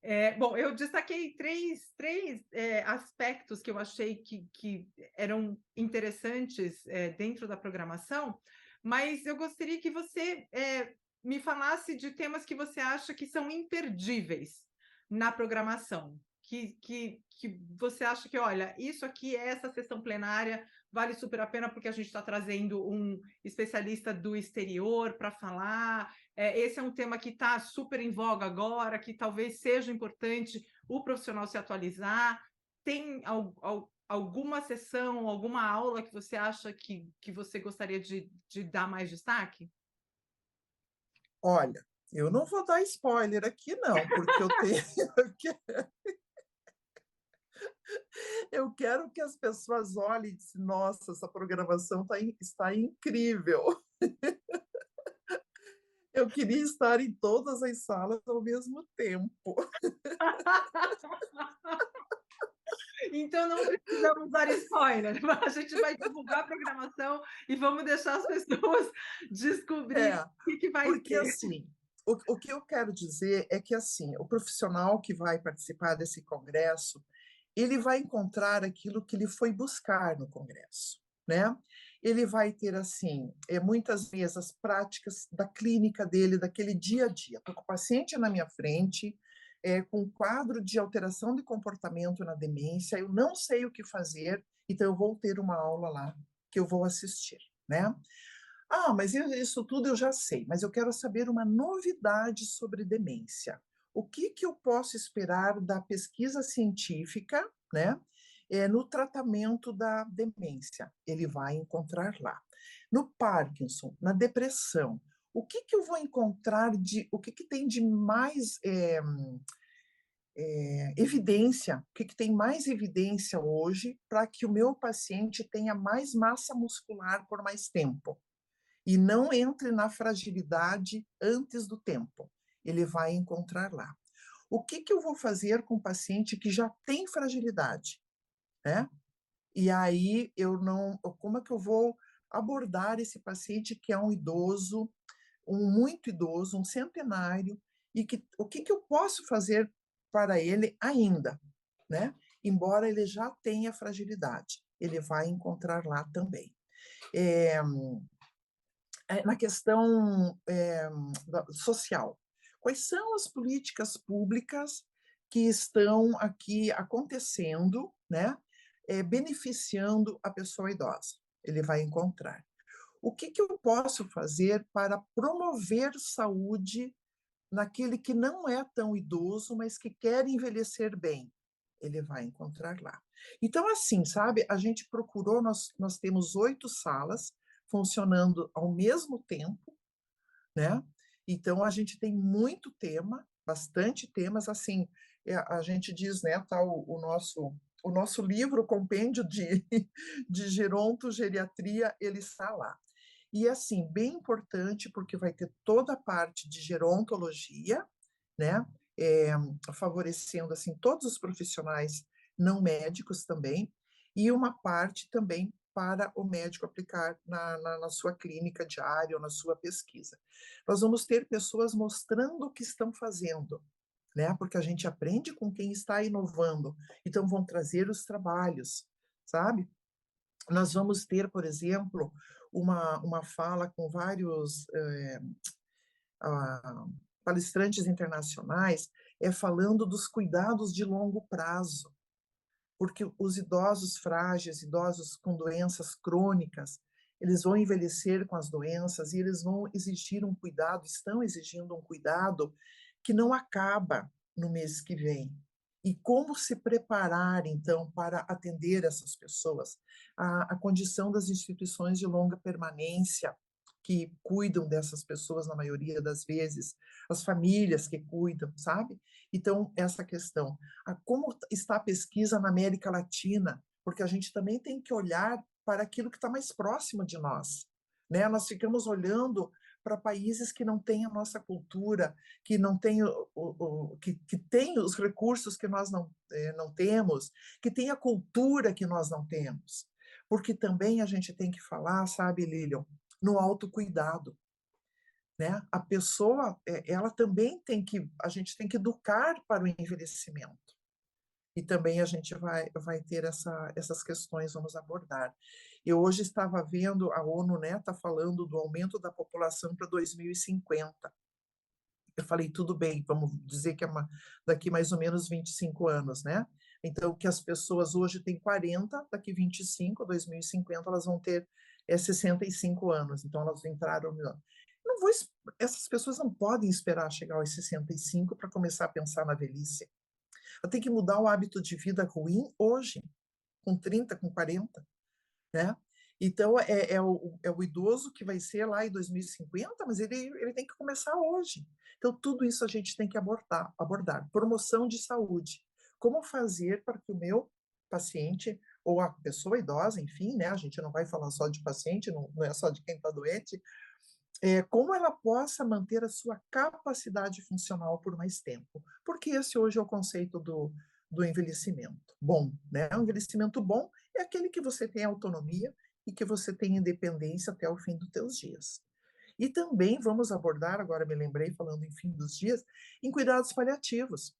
É, bom, eu destaquei três, três é, aspectos que eu achei que, que eram interessantes é, dentro da programação, mas eu gostaria que você é, me falasse de temas que você acha que são imperdíveis na programação, que, que, que você acha que, olha, isso aqui, é essa sessão plenária, vale super a pena porque a gente está trazendo um especialista do exterior para falar, é, esse é um tema que está super em voga agora, que talvez seja importante o profissional se atualizar. Tem al, al, alguma sessão, alguma aula que você acha que, que você gostaria de, de dar mais destaque? Olha, eu não vou dar spoiler aqui, não, porque eu tenho. Eu quero que as pessoas olhem e dizem, nossa, essa programação tá, está incrível. Eu queria estar em todas as salas ao mesmo tempo. Então não precisamos dar spoiler. A gente vai divulgar a programação e vamos deixar as pessoas descobrir é, o que, que vai porque, ter. assim, o, o que eu quero dizer é que assim, o profissional que vai participar desse congresso, ele vai encontrar aquilo que ele foi buscar no congresso, né? ele vai ter assim é, muitas mesas práticas da clínica dele, daquele dia a dia. Estou com o paciente na minha frente, é, com quadro de alteração de comportamento na demência, eu não sei o que fazer, então eu vou ter uma aula lá que eu vou assistir, né? Ah, mas isso tudo eu já sei, mas eu quero saber uma novidade sobre demência. O que, que eu posso esperar da pesquisa científica, né? é, no tratamento da demência, ele vai encontrar lá. No Parkinson, na depressão, o que, que eu vou encontrar de, o que, que tem de mais é, é, evidência, o que, que tem mais evidência hoje para que o meu paciente tenha mais massa muscular por mais tempo e não entre na fragilidade antes do tempo. Ele vai encontrar lá. O que, que eu vou fazer com o paciente que já tem fragilidade? né? E aí eu não, como é que eu vou abordar esse paciente que é um idoso, um muito idoso, um centenário, e que o que, que eu posso fazer para ele ainda, né? Embora ele já tenha fragilidade, ele vai encontrar lá também. É, na questão é, social, quais são as políticas públicas que estão aqui acontecendo, né? É, beneficiando a pessoa idosa. Ele vai encontrar. O que, que eu posso fazer para promover saúde naquele que não é tão idoso, mas que quer envelhecer bem? Ele vai encontrar lá. Então, assim, sabe, a gente procurou, nós, nós temos oito salas funcionando ao mesmo tempo, né? Então, a gente tem muito tema, bastante temas, assim, é, a gente diz, né, tá o, o nosso o nosso livro, o compêndio de, de gerontogeriatria, ele está lá. E, assim, bem importante, porque vai ter toda a parte de gerontologia, né, é, favorecendo, assim, todos os profissionais não médicos também, e uma parte também para o médico aplicar na, na, na, sua clínica diária ou na sua pesquisa. Nós vamos ter pessoas mostrando o que estão fazendo, né? Porque a gente aprende com quem está inovando. Então vão trazer os trabalhos, sabe? Nós vamos ter, por exemplo, uma, uma fala com vários é, palestrantes internacionais é falando dos cuidados de longo prazo, porque os idosos frágeis, idosos com doenças crônicas, eles vão envelhecer com as doenças e eles vão exigir um cuidado, estão exigindo um cuidado que não acaba no mês que vem. E como se preparar, então, para atender essas pessoas? A, a condição das instituições de longa permanência, que cuidam dessas pessoas na maioria das vezes, as famílias que cuidam, sabe? Então, essa questão. A, como está a pesquisa na América Latina? Porque a gente também tem que olhar para aquilo que está mais próximo de nós. Né? Nós ficamos olhando para países que não têm a nossa cultura, que não têm o, o, que, que os recursos que nós não, eh, não temos, que têm a cultura que nós não temos. Porque também a gente tem que falar, sabe, Lilian, no autocuidado. Né? A pessoa, eh, ela também tem que, a gente tem que educar para o envelhecimento e também a gente vai, vai ter essa, essas questões, vamos abordar. Eu hoje estava vendo, a ONU né, está falando do aumento da população para 2050. Eu falei, tudo bem, vamos dizer que é uma, daqui mais ou menos 25 anos, né? Então, que as pessoas hoje têm 40, daqui 25, 2050, elas vão ter é, 65 anos. Então, elas entraram. Não vou, essas pessoas não podem esperar chegar aos 65 para começar a pensar na velhice. Ela tem que mudar o hábito de vida ruim hoje, com 30, com 40, né? Então, é, é, o, é o idoso que vai ser lá em 2050, mas ele, ele tem que começar hoje. Então, tudo isso a gente tem que abordar, abordar. Promoção de saúde. Como fazer para que o meu paciente, ou a pessoa idosa, enfim, né? A gente não vai falar só de paciente, não, não é só de quem está doente, é, como ela possa manter a sua capacidade funcional por mais tempo. Porque esse hoje é o conceito do, do envelhecimento bom. Né? Um envelhecimento bom é aquele que você tem autonomia e que você tem independência até o fim dos teus dias. E também vamos abordar, agora me lembrei, falando em fim dos dias, em cuidados paliativos,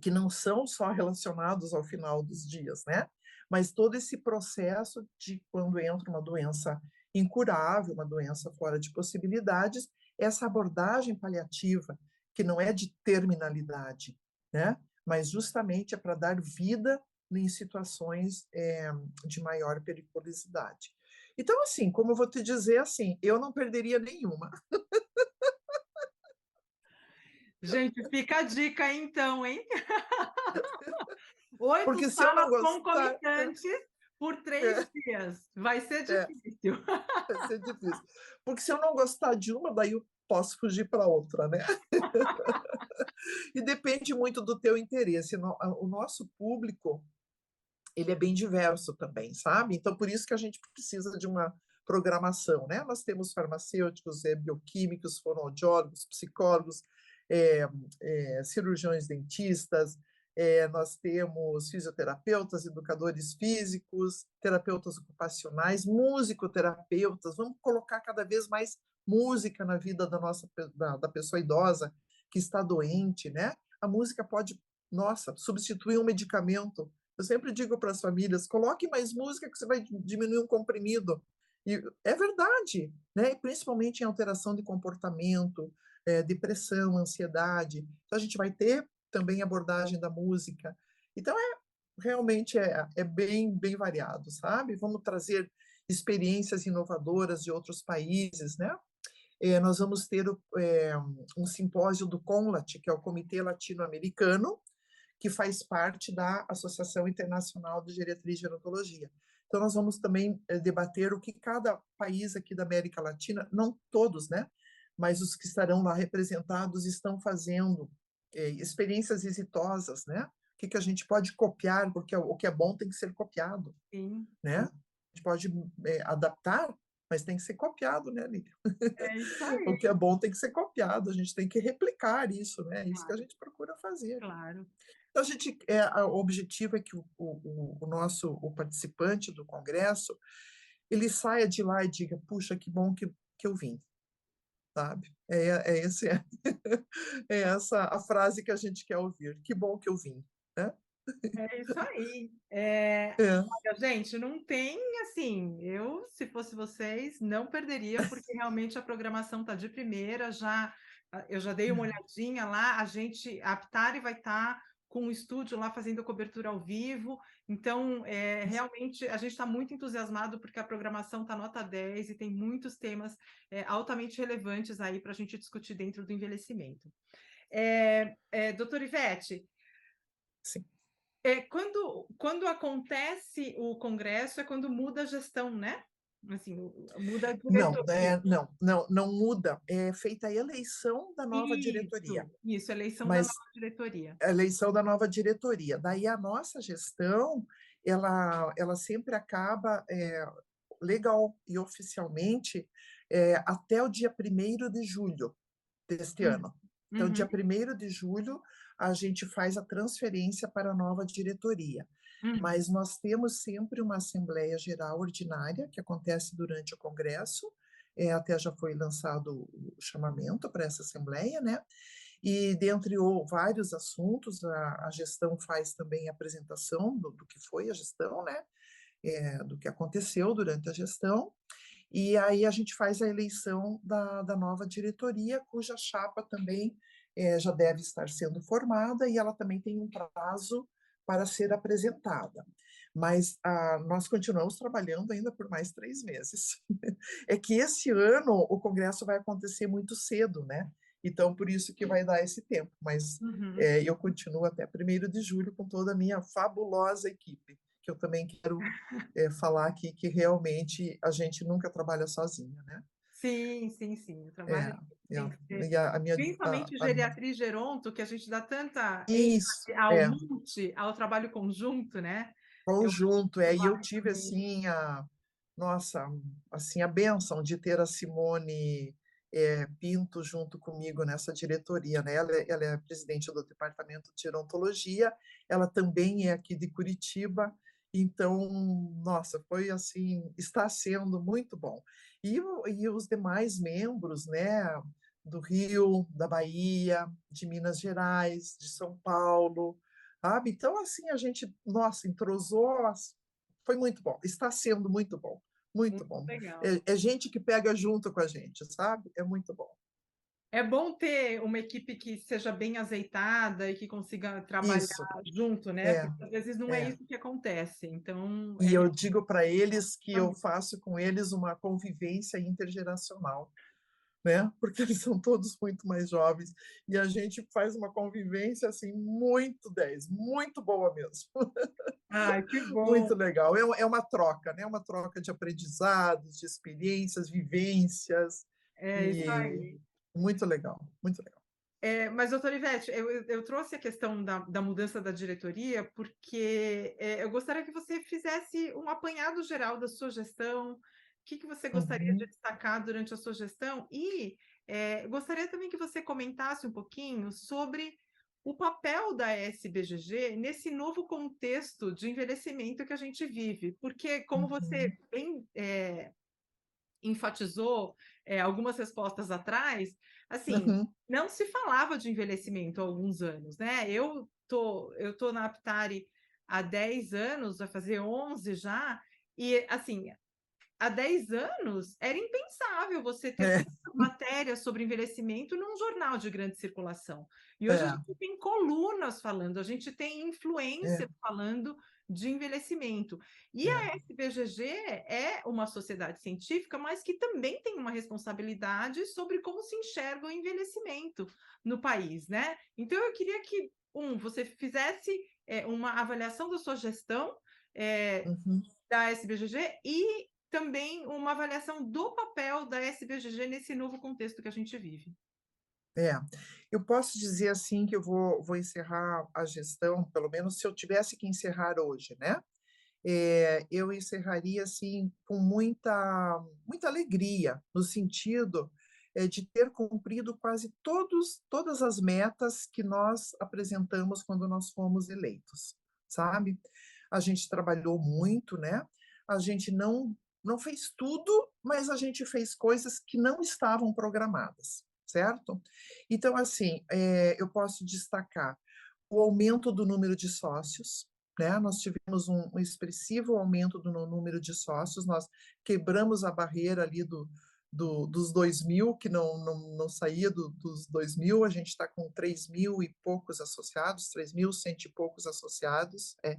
que não são só relacionados ao final dos dias, né? Mas todo esse processo de quando entra uma doença incurável, uma doença fora de possibilidades, essa abordagem paliativa, que não é de terminalidade, né? mas justamente é para dar vida em situações é, de maior periculosidade. Então, assim, como eu vou te dizer, assim, eu não perderia nenhuma. Gente, fica a dica então, hein? Oito Porque salas gostar... concomitantes por três é. dias. Vai ser é. difícil. É. Vai ser difícil. Porque se eu não gostar de uma, daí eu posso fugir para outra, né? e depende muito do teu interesse. O nosso público, ele é bem diverso também, sabe? Então, por isso que a gente precisa de uma programação, né? Nós temos farmacêuticos, é, bioquímicos, fonoaudiólogos, psicólogos, é, é, cirurgiões dentistas, é, nós temos fisioterapeutas, educadores físicos, terapeutas ocupacionais, musicoterapeutas. Vamos colocar cada vez mais música na vida da nossa da, da pessoa idosa que está doente, né? A música pode, nossa, substituir um medicamento. Eu sempre digo para as famílias: coloque mais música que você vai diminuir um comprimido. E é verdade, né? Principalmente em alteração de comportamento, é, depressão, ansiedade. Então a gente vai ter também abordagem da música. Então, é realmente é, é bem, bem variado, sabe? Vamos trazer experiências inovadoras de outros países, né? É, nós vamos ter é, um simpósio do CONLAT, que é o Comitê Latino-Americano, que faz parte da Associação Internacional de Geriatria e Gerontologia. Então, nós vamos também é, debater o que cada país aqui da América Latina, não todos, né? Mas os que estarão lá representados estão fazendo experiências exitosas, né? O que, que a gente pode copiar, porque o que é bom tem que ser copiado, Sim. né? A gente pode é, adaptar, mas tem que ser copiado, né, Lívia? É isso aí. o que é bom tem que ser copiado, a gente tem que replicar isso, né? É isso que a gente procura fazer. Claro. Então, a gente, é, o objetivo é que o, o, o nosso o participante do congresso ele saia de lá e diga, puxa, que bom que, que eu vim, sabe? É, é, esse, é, é essa a frase que a gente quer ouvir. Que bom que eu vim, né? É isso aí. É, É. olha, gente, não tem assim. Eu, se fosse vocês, não perderia, porque realmente a programação tá de primeira. Já ah, eu já dei uma Uhum. olhadinha lá. A gente, a Aptari vai estar com o estúdio lá fazendo a cobertura ao vivo. Então, é, realmente, a gente está muito entusiasmado porque a programação está nota 10 e tem muitos temas é, altamente relevantes aí para a gente discutir dentro do envelhecimento. É, é, doutora Ivete, Sim. é, quando, quando acontece o congresso é quando muda a gestão, né? Assim, muda a Não, diretoria. é, não, não, não muda. É feita a eleição da nova diretoria. Isso, isso, eleição Mas- da nova diretoria. eleição da nova diretoria. Daí a nossa gestão, ela, ela sempre acaba é, legal e oficialmente é, até o dia 1 de julho deste Hum, ano. Então, Uhum, dia 1 de julho, a gente faz a transferência para a nova diretoria. uhum. Mas nós temos sempre uma Assembleia Geral Ordinária, que acontece durante o Congresso, é, até já foi lançado o chamamento para essa Assembleia, né? E dentre o, vários assuntos, a, a gestão faz também a apresentação do, do que foi a gestão, né? É, do que aconteceu durante a gestão. E aí a gente faz a eleição da, da nova diretoria, cuja chapa também eh, já deve estar sendo formada e ela também tem um prazo para ser apresentada. Mas ah, nós continuamos trabalhando ainda por mais três meses. É que esse ano o congresso vai acontecer muito cedo, né? Então, por isso que vai dar esse tempo. Mas Uhum. eh, eu continuo até 1 de julho com toda a minha fabulosa equipe, que eu também quero eh, falar aqui que realmente a gente nunca trabalha sozinha, né? Sim, sim, sim. O trabalho É, é, a, a minha, Principalmente a- geriatria e geronto, que a gente dá tanta isso, ao é, multi, ao trabalho conjunto, né? conjunto, é, e eu tive assim a, nossa, assim, a bênção de ter a Simone eh, Pinto junto comigo nessa diretoria, né? Ela, é- ela é presidente do departamento de gerontologia, ela também é aqui de Curitiba, então, nossa, foi assim, está sendo muito bom. E, e os demais membros, né, do Rio, da Bahia, de Minas Gerais, de São Paulo, sabe? Então, assim, a gente, nossa, entrosou, foi muito bom, está sendo muito bom, muito Muito bom. É, é gente que pega junto com a gente, sabe? É muito bom. É bom ter uma equipe que seja bem azeitada e que consiga trabalhar Isso, junto, né? é, Porque às vezes não é é. isso que acontece. Então, E é eu digo para eles que eu faço com eles uma convivência intergeracional, né? Porque eles são todos muito mais jovens e a gente faz uma convivência assim muito 10, muito boa mesmo. Ai, que bom. Muito legal. É, uma- é uma troca, né? Uma troca de aprendizados, de experiências, vivências. É isso E aí. Muito legal, muito legal. É, mas, doutora Ivete, eu, eu- trouxe a questão da, da mudança da diretoria porque é, eu gostaria que você fizesse um apanhado geral da sua gestão, o que, que você gostaria de Uhum. destacar durante a sua gestão e é, gostaria também que você comentasse um pouquinho sobre o papel da SBGG nesse novo contexto de envelhecimento que a gente vive, porque, como você Uhum. bem é, enfatizou é, algumas respostas atrás, assim, Uhum. não se falava de envelhecimento há alguns anos, né? Eu tô, eu tô na Aptari há 10 anos, vai fazer 11 já, e assim, há 10 anos era impensável você ter É. matéria sobre envelhecimento num jornal de grande circulação. E hoje a É. gente tem colunas falando, a gente tem influência falando de envelhecimento. E a É. SBGG é uma sociedade científica, mas que também tem uma responsabilidade sobre como se enxerga o envelhecimento no país, né? Então eu queria que, um, você fizesse é, uma avaliação da sua gestão é, Uhum. da SBGG e também uma avaliação do papel da SBGG nesse novo contexto que a gente vive. É, eu posso dizer assim que eu vou, vou encerrar a gestão, pelo menos se eu tivesse que encerrar hoje, né? É, eu encerraria assim com muita, muita alegria, no sentido é, de ter cumprido quase todos, todas as metas que nós apresentamos quando nós fomos eleitos, sabe? A gente trabalhou muito, né? A gente não, não fez tudo, mas a gente fez coisas que não estavam programadas certo? Então, assim, é, eu posso destacar o aumento do número de sócios, né? Nós tivemos um, um expressivo aumento do número de sócios, nós quebramos a barreira ali do, do, dos 2 mil, que não, não, não saía do, dos 2 mil, a gente está com 3 mil e poucos associados, 3 mil cento e poucos associados, é,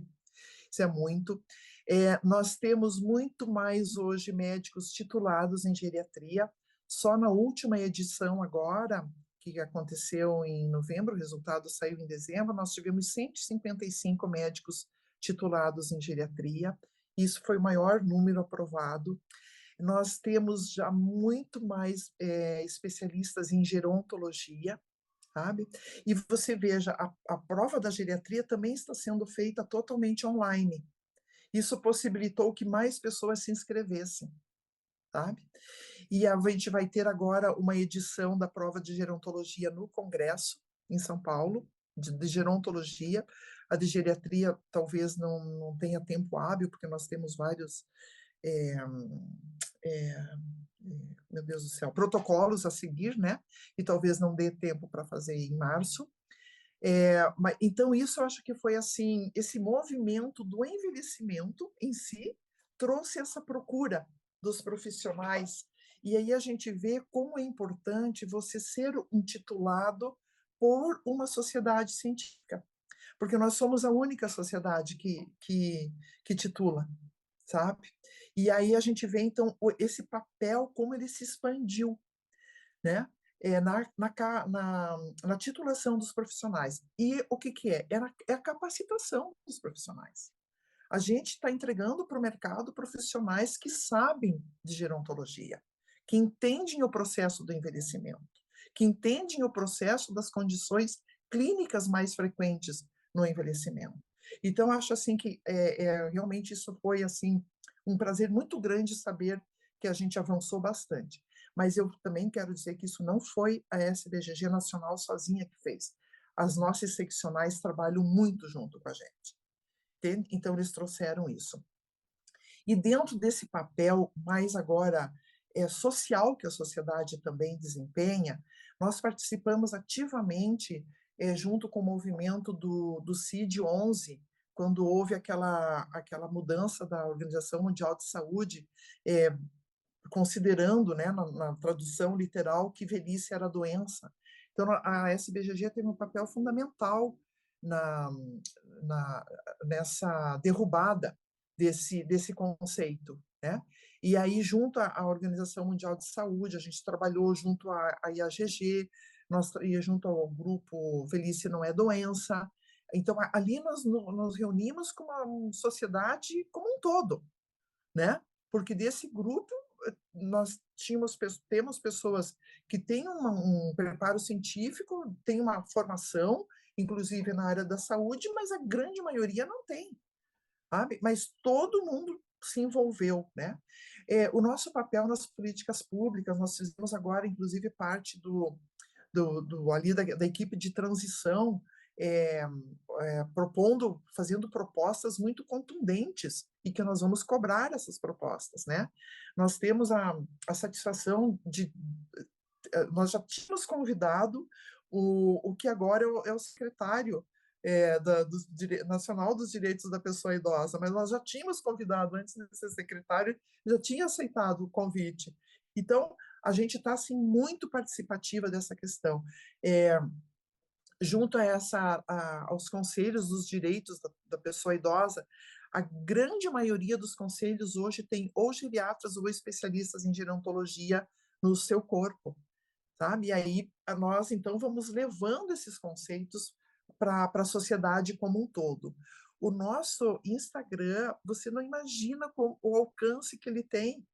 isso é muito. É, nós temos muito mais hoje médicos titulados em geriatria, só na última edição agora, que aconteceu em novembro, o resultado saiu em dezembro, nós tivemos 155 médicos titulados em geriatria, isso foi o maior número aprovado. Nós temos já muito mais é, especialistas em gerontologia, sabe? E você veja, a, a prova da geriatria também está sendo feita totalmente online. Isso possibilitou que mais pessoas se inscrevessem sabe? E a gente vai ter agora uma edição da prova de gerontologia no Congresso, em São Paulo, de, de gerontologia. A de geriatria talvez não, não tenha tempo hábil, porque nós temos vários. É, é, meu Deus do céu, protocolos a seguir, né? E talvez não dê tempo para fazer em março. É, mas, então, isso eu acho que foi assim: esse movimento do envelhecimento em si trouxe essa procura dos profissionais. E aí a gente vê como é importante você ser intitulado por uma sociedade científica, porque nós somos a única sociedade que, que, que titula, sabe? E aí a gente vê, então, esse papel, como ele se expandiu, né? É, na, na, na, na, titulação dos profissionais. E o que, que é? É a, é a capacitação dos profissionais. A gente está entregando para o mercado profissionais que sabem de gerontologia, que entendem o processo do envelhecimento, que entendem o processo das condições clínicas mais frequentes no envelhecimento. Então, acho assim que é, é, realmente isso foi assim um prazer muito grande saber que a gente avançou bastante. Mas eu também quero dizer que isso não foi a SBGG Nacional sozinha que fez. As nossas seccionais trabalham muito junto com a gente. Então, eles trouxeram isso. E dentro desse papel, mais agora é, social que a sociedade também desempenha, nós participamos ativamente é, junto com o movimento do, do CID-11, quando houve aquela, aquela mudança da Organização Mundial de Saúde, é, considerando, né, na, na, tradução literal, que velhice era doença. Então, a SBGG teve um papel fundamental na, na, nessa derrubada desse, desse conceito. Né? E aí, junto à Organização Mundial de Saúde, a gente trabalhou junto à, à IAGG, nós ia junto ao grupo Velhice Não É Doença. Então, ali nós nos reunimos com uma sociedade como um todo, né? Porque desse grupo nós tínhamos, temos pessoas que têm uma, um preparo científico, têm uma formação, inclusive na área da saúde, mas a grande maioria não tem, sabe? Mas todo mundo se envolveu, né? É, o nosso papel nas políticas públicas, nós fizemos agora, inclusive, parte do, do, do ali da, da, equipe de transição, é, é, propondo, fazendo propostas muito contundentes e que nós vamos cobrar essas propostas, né? Nós temos a, a satisfação de, nós já tínhamos convidado o, o que agora é o, é secretário é, da, do Nacional dos Direitos da Pessoa Idosa, mas nós já tínhamos convidado, antes de ser secretário, já tinha aceitado o convite. Então, a gente está assim, muito participativa dessa questão. É, junto a essa, a, aos conselhos dos direitos da, da pessoa idosa, a grande maioria dos conselhos hoje tem ou geriatras ou especialistas em gerontologia no seu corpo, sabe? E aí nós então vamos levando esses conceitos para a sociedade como um todo. O nosso Instagram, você não imagina o alcance que ele tem,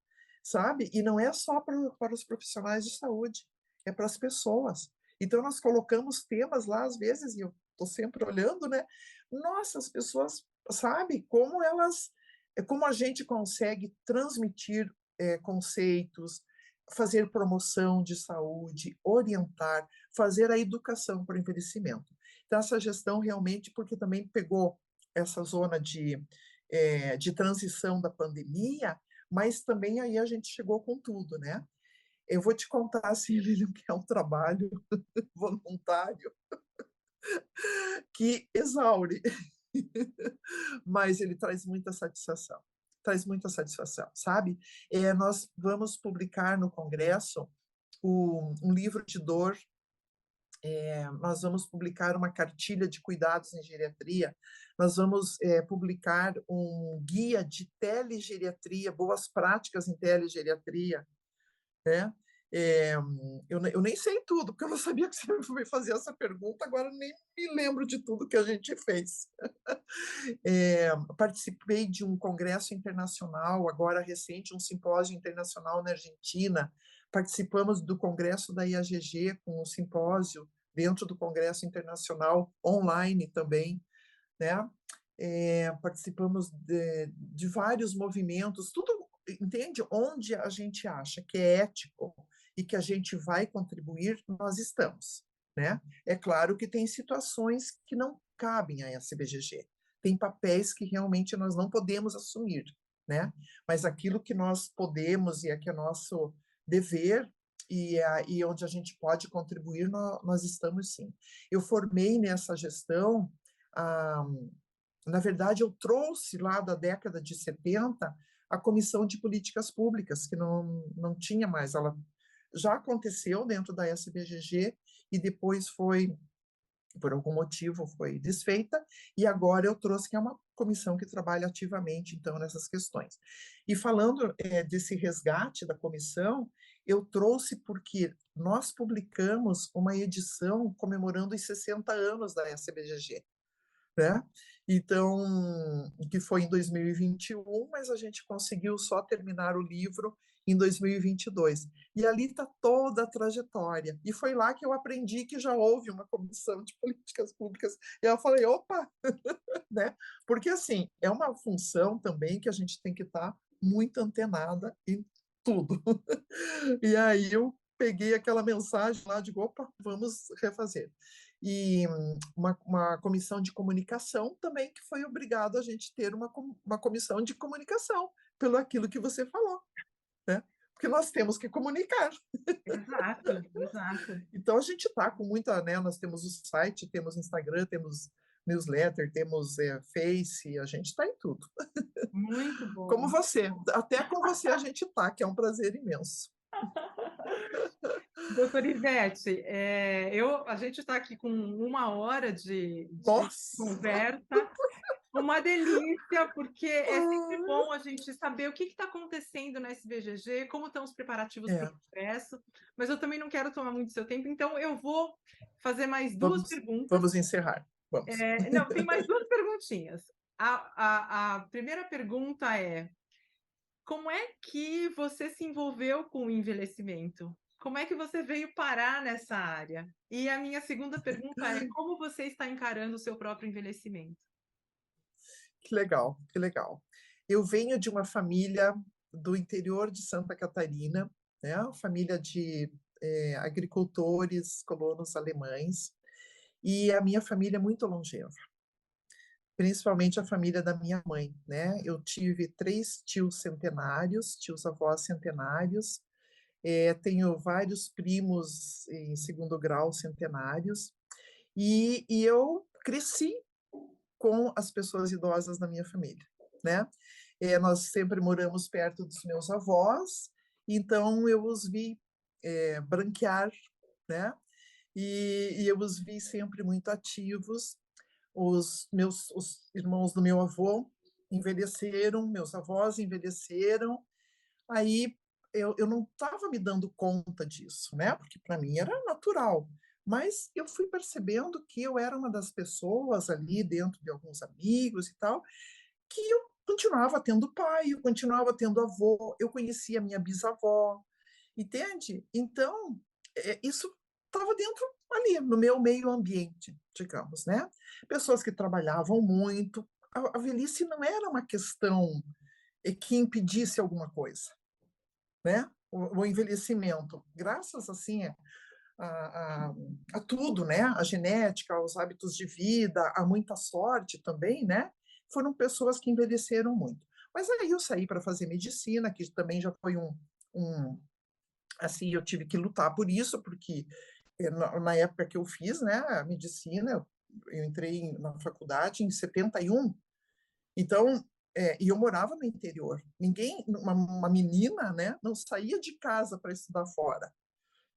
sabe? E não é só para, para os profissionais de saúde, é para as pessoas. Então, nós colocamos temas lá, às vezes, e eu estou sempre olhando, né? Nossa, as pessoas, sabe, como elas, é como a gente consegue transmitir é, conceitos, fazer promoção de saúde, orientar, fazer a educação para o envelhecimento. Então, essa gestão realmente, porque também pegou essa zona de, é, de transição da pandemia, mas também aí a gente chegou com tudo, né? Eu vou te contar, assim, Lilian, que é um trabalho voluntário que exaure, mas ele traz muita satisfação, traz muita satisfação, sabe? É, nós vamos publicar no Congresso o, um livro de dor é, nós vamos publicar uma cartilha de cuidados em geriatria, nós vamos é, publicar um guia de telegeriatria, boas práticas em telegeriatria, né? É, eu, eu, nem sei tudo, porque eu não sabia que você ia fazer essa pergunta, agora nem me lembro de tudo que a gente fez. É, participei de um congresso internacional, agora recente, um simpósio internacional na Argentina, participamos do congresso da IAGG com um simpósio dentro do congresso internacional online também, né? É, participamos de, de vários movimentos, tudo entende onde a gente acha que é ético e que a gente vai contribuir, nós estamos, né? É claro que tem situações que não cabem à SBGG, tem papéis que realmente nós não podemos assumir, né? Mas aquilo que nós podemos e é que é nosso dever e, e onde a gente pode contribuir, nós, nós estamos sim. Eu formei nessa gestão, na verdade, eu trouxe lá da década de 70 a Comissão de Políticas Públicas, que não, não tinha mais, ela já aconteceu dentro da SBGG e depois foi, por algum motivo, foi desfeita, e agora eu trouxe que é uma comissão que trabalha ativamente, então, nessas questões. E falando é, desse resgate da comissão, eu trouxe porque nós publicamos uma edição comemorando os 60 anos da SBGG, né? Então, que foi em 2021, mas a gente conseguiu só terminar o livro em 2022. E ali está toda a trajetória. E foi lá que eu aprendi que já houve uma comissão de políticas públicas. E eu falei, opa, né? Porque assim, é uma função também que a gente tem que estar tá muito antenada em tudo. e aí eu peguei aquela mensagem lá de opa, vamos refazer. E uma, uma comissão de comunicação também que foi obrigado a gente ter uma, uma comissão de comunicação pelo aquilo que você falou, né? Porque nós temos que comunicar. Exato, exato. então a gente está com muita, né? Nós temos o site, temos Instagram, temos newsletter, temos é, Face, a gente está em tudo. Muito bom. Como você, até com você a gente está, que é um prazer imenso. Doutora Ivete, é, eu, a gente está aqui com uma hora de, de conversa, uma delícia, porque é sempre bom a gente saber o que está acontecendo na SBGG, como estão os preparativos é. para o congresso, mas eu também não quero tomar muito seu tempo, então eu vou fazer mais duas vamos, perguntas. Vamos encerrar. É, não, tem mais duas perguntinhas. A, a, a primeira pergunta é: como é que você se envolveu com o envelhecimento? Como é que você veio parar nessa área? E a minha segunda pergunta é: como você está encarando o seu próprio envelhecimento? Que legal, que legal. Eu venho de uma família do interior de Santa Catarina, né? família de é, agricultores, colonos alemães, e a minha família é muito longeva, principalmente a família da minha mãe, né? Eu tive três tios centenários, tios avós centenários, é, tenho vários primos em segundo grau centenários, e, e eu cresci com as pessoas idosas da minha família, né? É, nós sempre moramos perto dos meus avós, então eu os vi é, branquear, né? E, e, eu os vi sempre muito ativos. Os meus os irmãos do meu avô envelheceram, meus avós envelheceram. Aí eu, eu não estava me dando conta disso, né? Porque para mim era natural. Mas eu fui percebendo que eu era uma das pessoas ali dentro de alguns amigos e tal, que eu continuava tendo pai, eu continuava tendo avô, eu conhecia minha bisavó, entende? Então, é, isso estava dentro ali, no meu meio ambiente, digamos, né? Pessoas que trabalhavam muito. A, a velhice não era uma questão é, que impedisse alguma coisa, né? O, o envelhecimento, graças assim a, a, a, tudo, né? A genética, aos hábitos de vida, a muita sorte também, né? Foram pessoas que envelheceram muito. Mas aí eu saí para fazer medicina, que também já foi um, um, assim, eu tive que lutar por isso, porque eh, na, época que eu fiz, né, a medicina, eu entrei na faculdade em 71, então, é, e eu morava no interior. Ninguém, uma, uma menina, né, não saía de casa para estudar fora.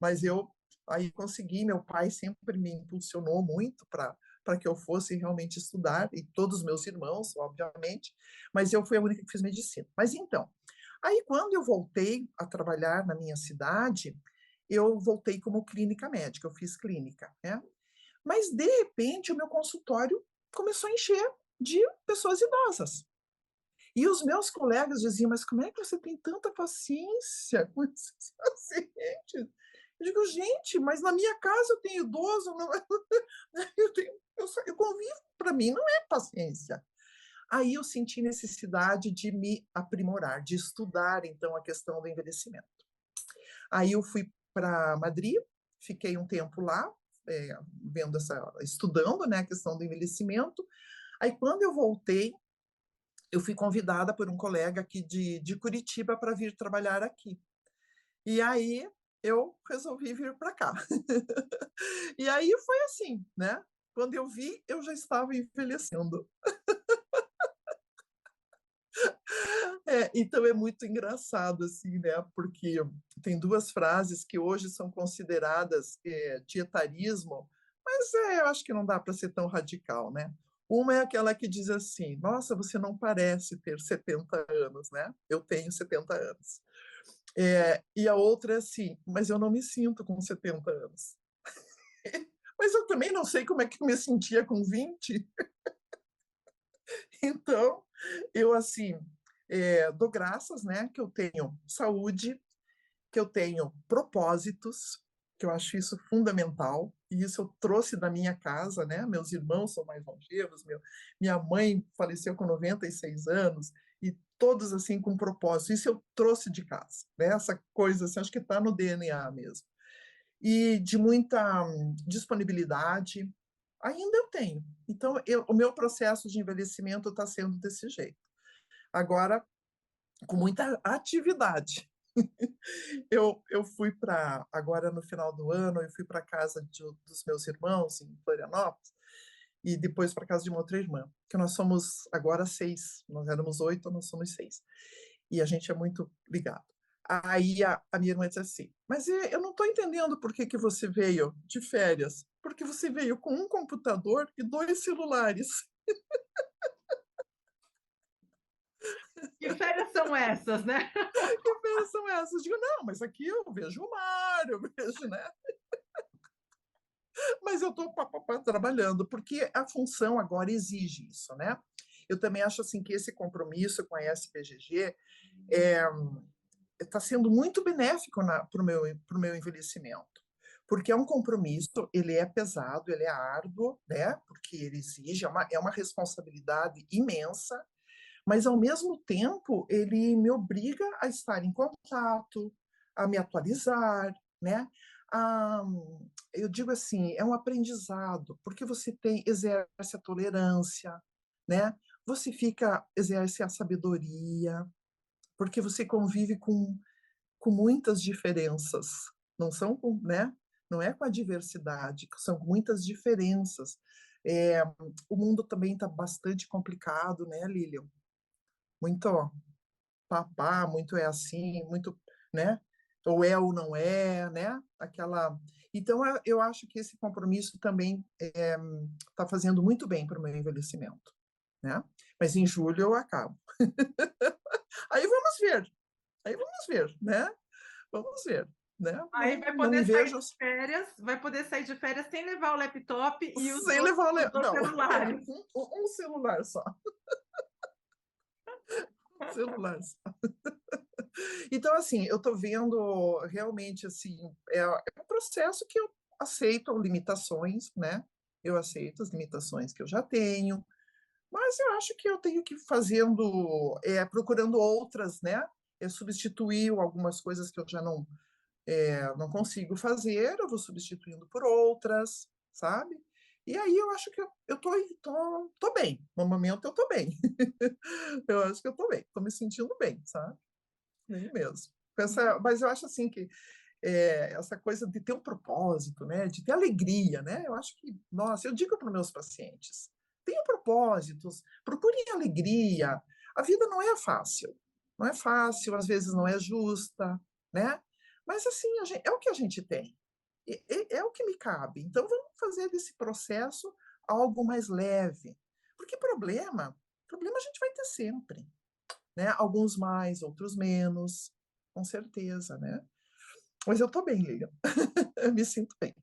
Mas eu Aí consegui, meu pai sempre me impulsionou muito para para que eu fosse realmente estudar, e todos os meus irmãos, obviamente, mas eu fui a única que fiz medicina. Mas então, aí quando eu voltei a trabalhar na minha cidade, eu voltei como clínica médica, eu fiz clínica, né? Mas, de repente, o meu consultório começou a encher de pessoas idosas. E os meus colegas diziam, mas como é que você tem tanta paciência com esses pacientes? Eu digo, gente, mas na minha casa eu tenho idoso, não, é, eu, tenho, eu, eu convivo, para mim não é paciência. Aí eu senti necessidade de me aprimorar, de estudar, então, a questão do envelhecimento. Aí eu fui para Madrid, fiquei um tempo lá, é, vendo essa, estudando né, a questão do envelhecimento. Aí, quando eu voltei, eu fui convidada por um colega aqui de, de Curitiba para vir trabalhar aqui. E aí eu resolvi vir para cá. e aí foi assim, né? Quando eu vi, eu já estava envelhecendo. É, então é muito engraçado assim, né? Porque tem duas frases que hoje são consideradas é, dietarismo, mas é, eu acho que não dá para ser tão radical, né? Uma é aquela que diz assim: Nossa, você não parece ter 70 anos, né? Eu tenho 70 anos. É, e a outra é assim, mas eu não me sinto com 70 anos. mas eu também não sei como é que eu me sentia com 20. então, eu assim, é, dou graças, né, que eu tenho saúde, que eu tenho propósitos, que eu acho isso fundamental, e isso eu trouxe da minha casa, né? Meus irmãos são mais longevos, meu, minha mãe faleceu com 96 anos, todos assim com propósito. Isso eu trouxe de casa, né? Essa coisa assim, acho que está no DNA mesmo. E de muita disponibilidade, ainda eu tenho. Então, eu, o meu processo de envelhecimento está sendo desse jeito. Agora, com muita atividade. eu, eu fui para, agora no final do ano, eu fui para casa de, dos meus irmãos em Florianópolis, e depois para casa de uma outra irmã, que nós somos agora seis, nós éramos oito, nós somos seis. E a gente é muito ligado. Aí a, a minha irmã disse assim, mas eu não estou entendendo por que, que você veio de férias, porque você veio com um computador e dois celulares. Que férias são essas, né? Que férias são essas? Eu digo, não, mas aqui eu vejo o mar, eu vejo, né? Mas eu estou trabalhando, porque a função agora exige isso, né? Eu também acho assim que esse compromisso com a SPGG está é, sendo muito benéfico para o meu, meu envelhecimento, porque é um compromisso, ele é pesado, ele é árduo, né? Porque ele exige, é uma, é uma responsabilidade imensa, mas ao mesmo tempo ele me obriga a estar em contato, a me atualizar, né? ah, eu digo assim, é um aprendizado, porque você tem exerce a tolerância, né? Você fica exerce a sabedoria, porque você convive com com muitas diferenças, não são com, né? Não é com a diversidade, são muitas diferenças. É, o mundo também está bastante complicado, né, Lilian? Muito papá, muito é assim, muito, né? Ou é ou não é, né? Aquela. Então, eu acho que esse compromisso também está é, tá fazendo muito bem para o meu envelhecimento, né? Mas em julho eu acabo. Aí vamos ver, aí vamos ver, né? Vamos ver. Né? Aí vai poder sair vejo... de férias, vai poder sair de férias sem levar o laptop e os sem levar o laptop. celulares. Um, um celular só. celular. Então, assim, eu estou vendo realmente assim, é, é um processo que eu aceito limitações, né? Eu aceito as limitações que eu já tenho, mas eu acho que eu tenho que ir fazendo, é, procurando outras, né? Eu substituir algumas coisas que eu já não é, não consigo fazer, eu vou substituindo por outras, sabe? E aí eu acho que eu, eu tô, tô, tô bem. No momento eu tô bem. eu acho que eu tô bem, tô me sentindo bem, sabe? Bem mesmo. Essa, uhum. mas eu acho assim que é, essa coisa de ter um propósito, né? De ter alegria, né? Eu acho que, nossa, eu digo para meus pacientes, tenham propósitos, procurem alegria. A vida não é fácil, não é fácil, às vezes não é justa, né? Mas assim, gente, é o que a gente tem. É, é o que me cabe. Então vamos fazer desse processo algo mais leve. Porque problema, problema a gente vai ter sempre. Né? Alguns mais, outros menos, com certeza, né? Mas eu estou bem, Lilian. eu me sinto bem.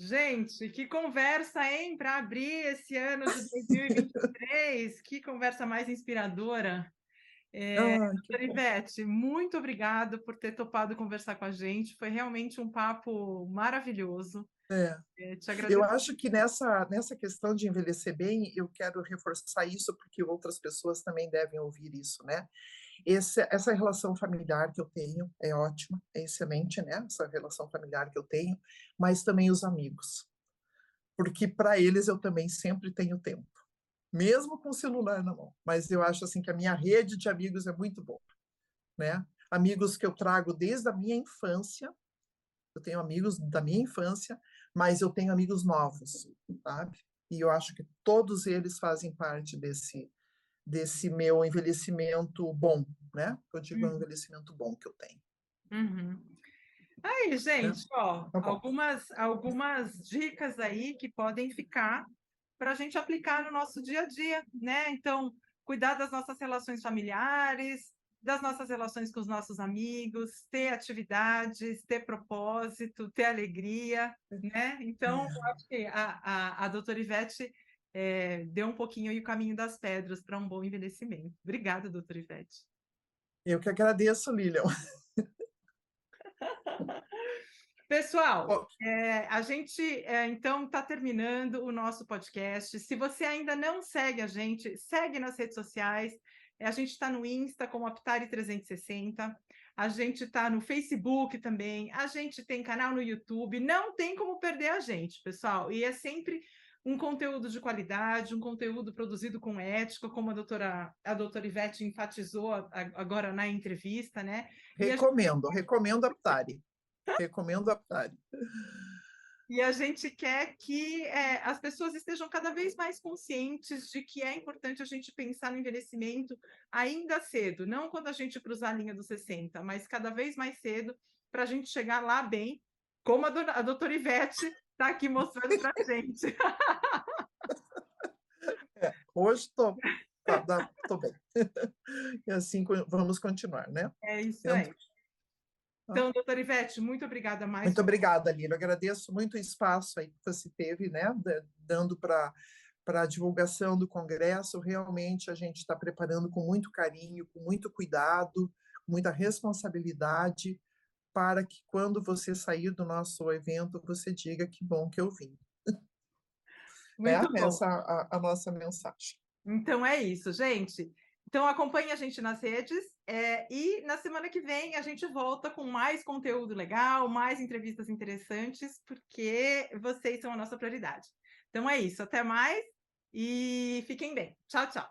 Gente, que conversa, hein, para abrir esse ano de 2023. que conversa mais inspiradora. É, ah, doutora Ivete, muito obrigada por ter topado conversar com a gente. Foi realmente um papo maravilhoso. É. É, eu acho que nessa, nessa questão de envelhecer bem, eu quero reforçar isso, porque outras pessoas também devem ouvir isso, né? Esse, essa relação familiar que eu tenho é ótima, é excelente, né? Essa relação familiar que eu tenho, mas também os amigos. Porque para eles eu também sempre tenho tempo mesmo com o celular na mão. Mas eu acho assim que a minha rede de amigos é muito boa, né? Amigos que eu trago desde a minha infância. Eu tenho amigos da minha infância, mas eu tenho amigos novos, sabe? E eu acho que todos eles fazem parte desse desse meu envelhecimento bom, né? Eu digo uhum. um envelhecimento bom que eu tenho. Uhum. Aí, né? gente, ó, tá algumas, algumas dicas aí que podem ficar para a gente aplicar no nosso dia a dia, né? Então, cuidar das nossas relações familiares, das nossas relações com os nossos amigos, ter atividades, ter propósito, ter alegria, né? Então, acho que a, a, a doutora Ivete é, deu um pouquinho aí o caminho das pedras para um bom envelhecimento. Obrigada, doutora Ivete. Eu que agradeço, Lilian. Pessoal, é, a gente é, então está terminando o nosso podcast. Se você ainda não segue a gente, segue nas redes sociais. A gente está no Insta como Aptari360. A gente está no Facebook também. A gente tem canal no YouTube. Não tem como perder a gente, pessoal. E é sempre um conteúdo de qualidade, um conteúdo produzido com ética, como a doutora, a doutora Ivete enfatizou agora na entrevista, né? Recomendo, gente... recomendo a Aptari. Recomendo a Pari. E a gente quer que é, as pessoas estejam cada vez mais conscientes de que é importante a gente pensar no envelhecimento ainda cedo, não quando a gente cruzar a linha dos 60, mas cada vez mais cedo, para a gente chegar lá bem, como a, do, a doutora Ivete está aqui mostrando para a gente. É, hoje estou tá, tô bem. E assim vamos continuar, né? É isso aí. Então, doutora Ivete, muito obrigada mais. Muito obrigada, Lila. Agradeço muito o espaço aí que você teve, né, dando para para a divulgação do congresso. Realmente a gente está preparando com muito carinho, com muito cuidado, muita responsabilidade, para que quando você sair do nosso evento, você diga que bom que eu vim. Muito é essa a, a nossa mensagem. Então é isso, gente. Então acompanhe a gente nas redes é, e na semana que vem a gente volta com mais conteúdo legal, mais entrevistas interessantes, porque vocês são a nossa prioridade. Então é isso, até mais e fiquem bem. Tchau, tchau.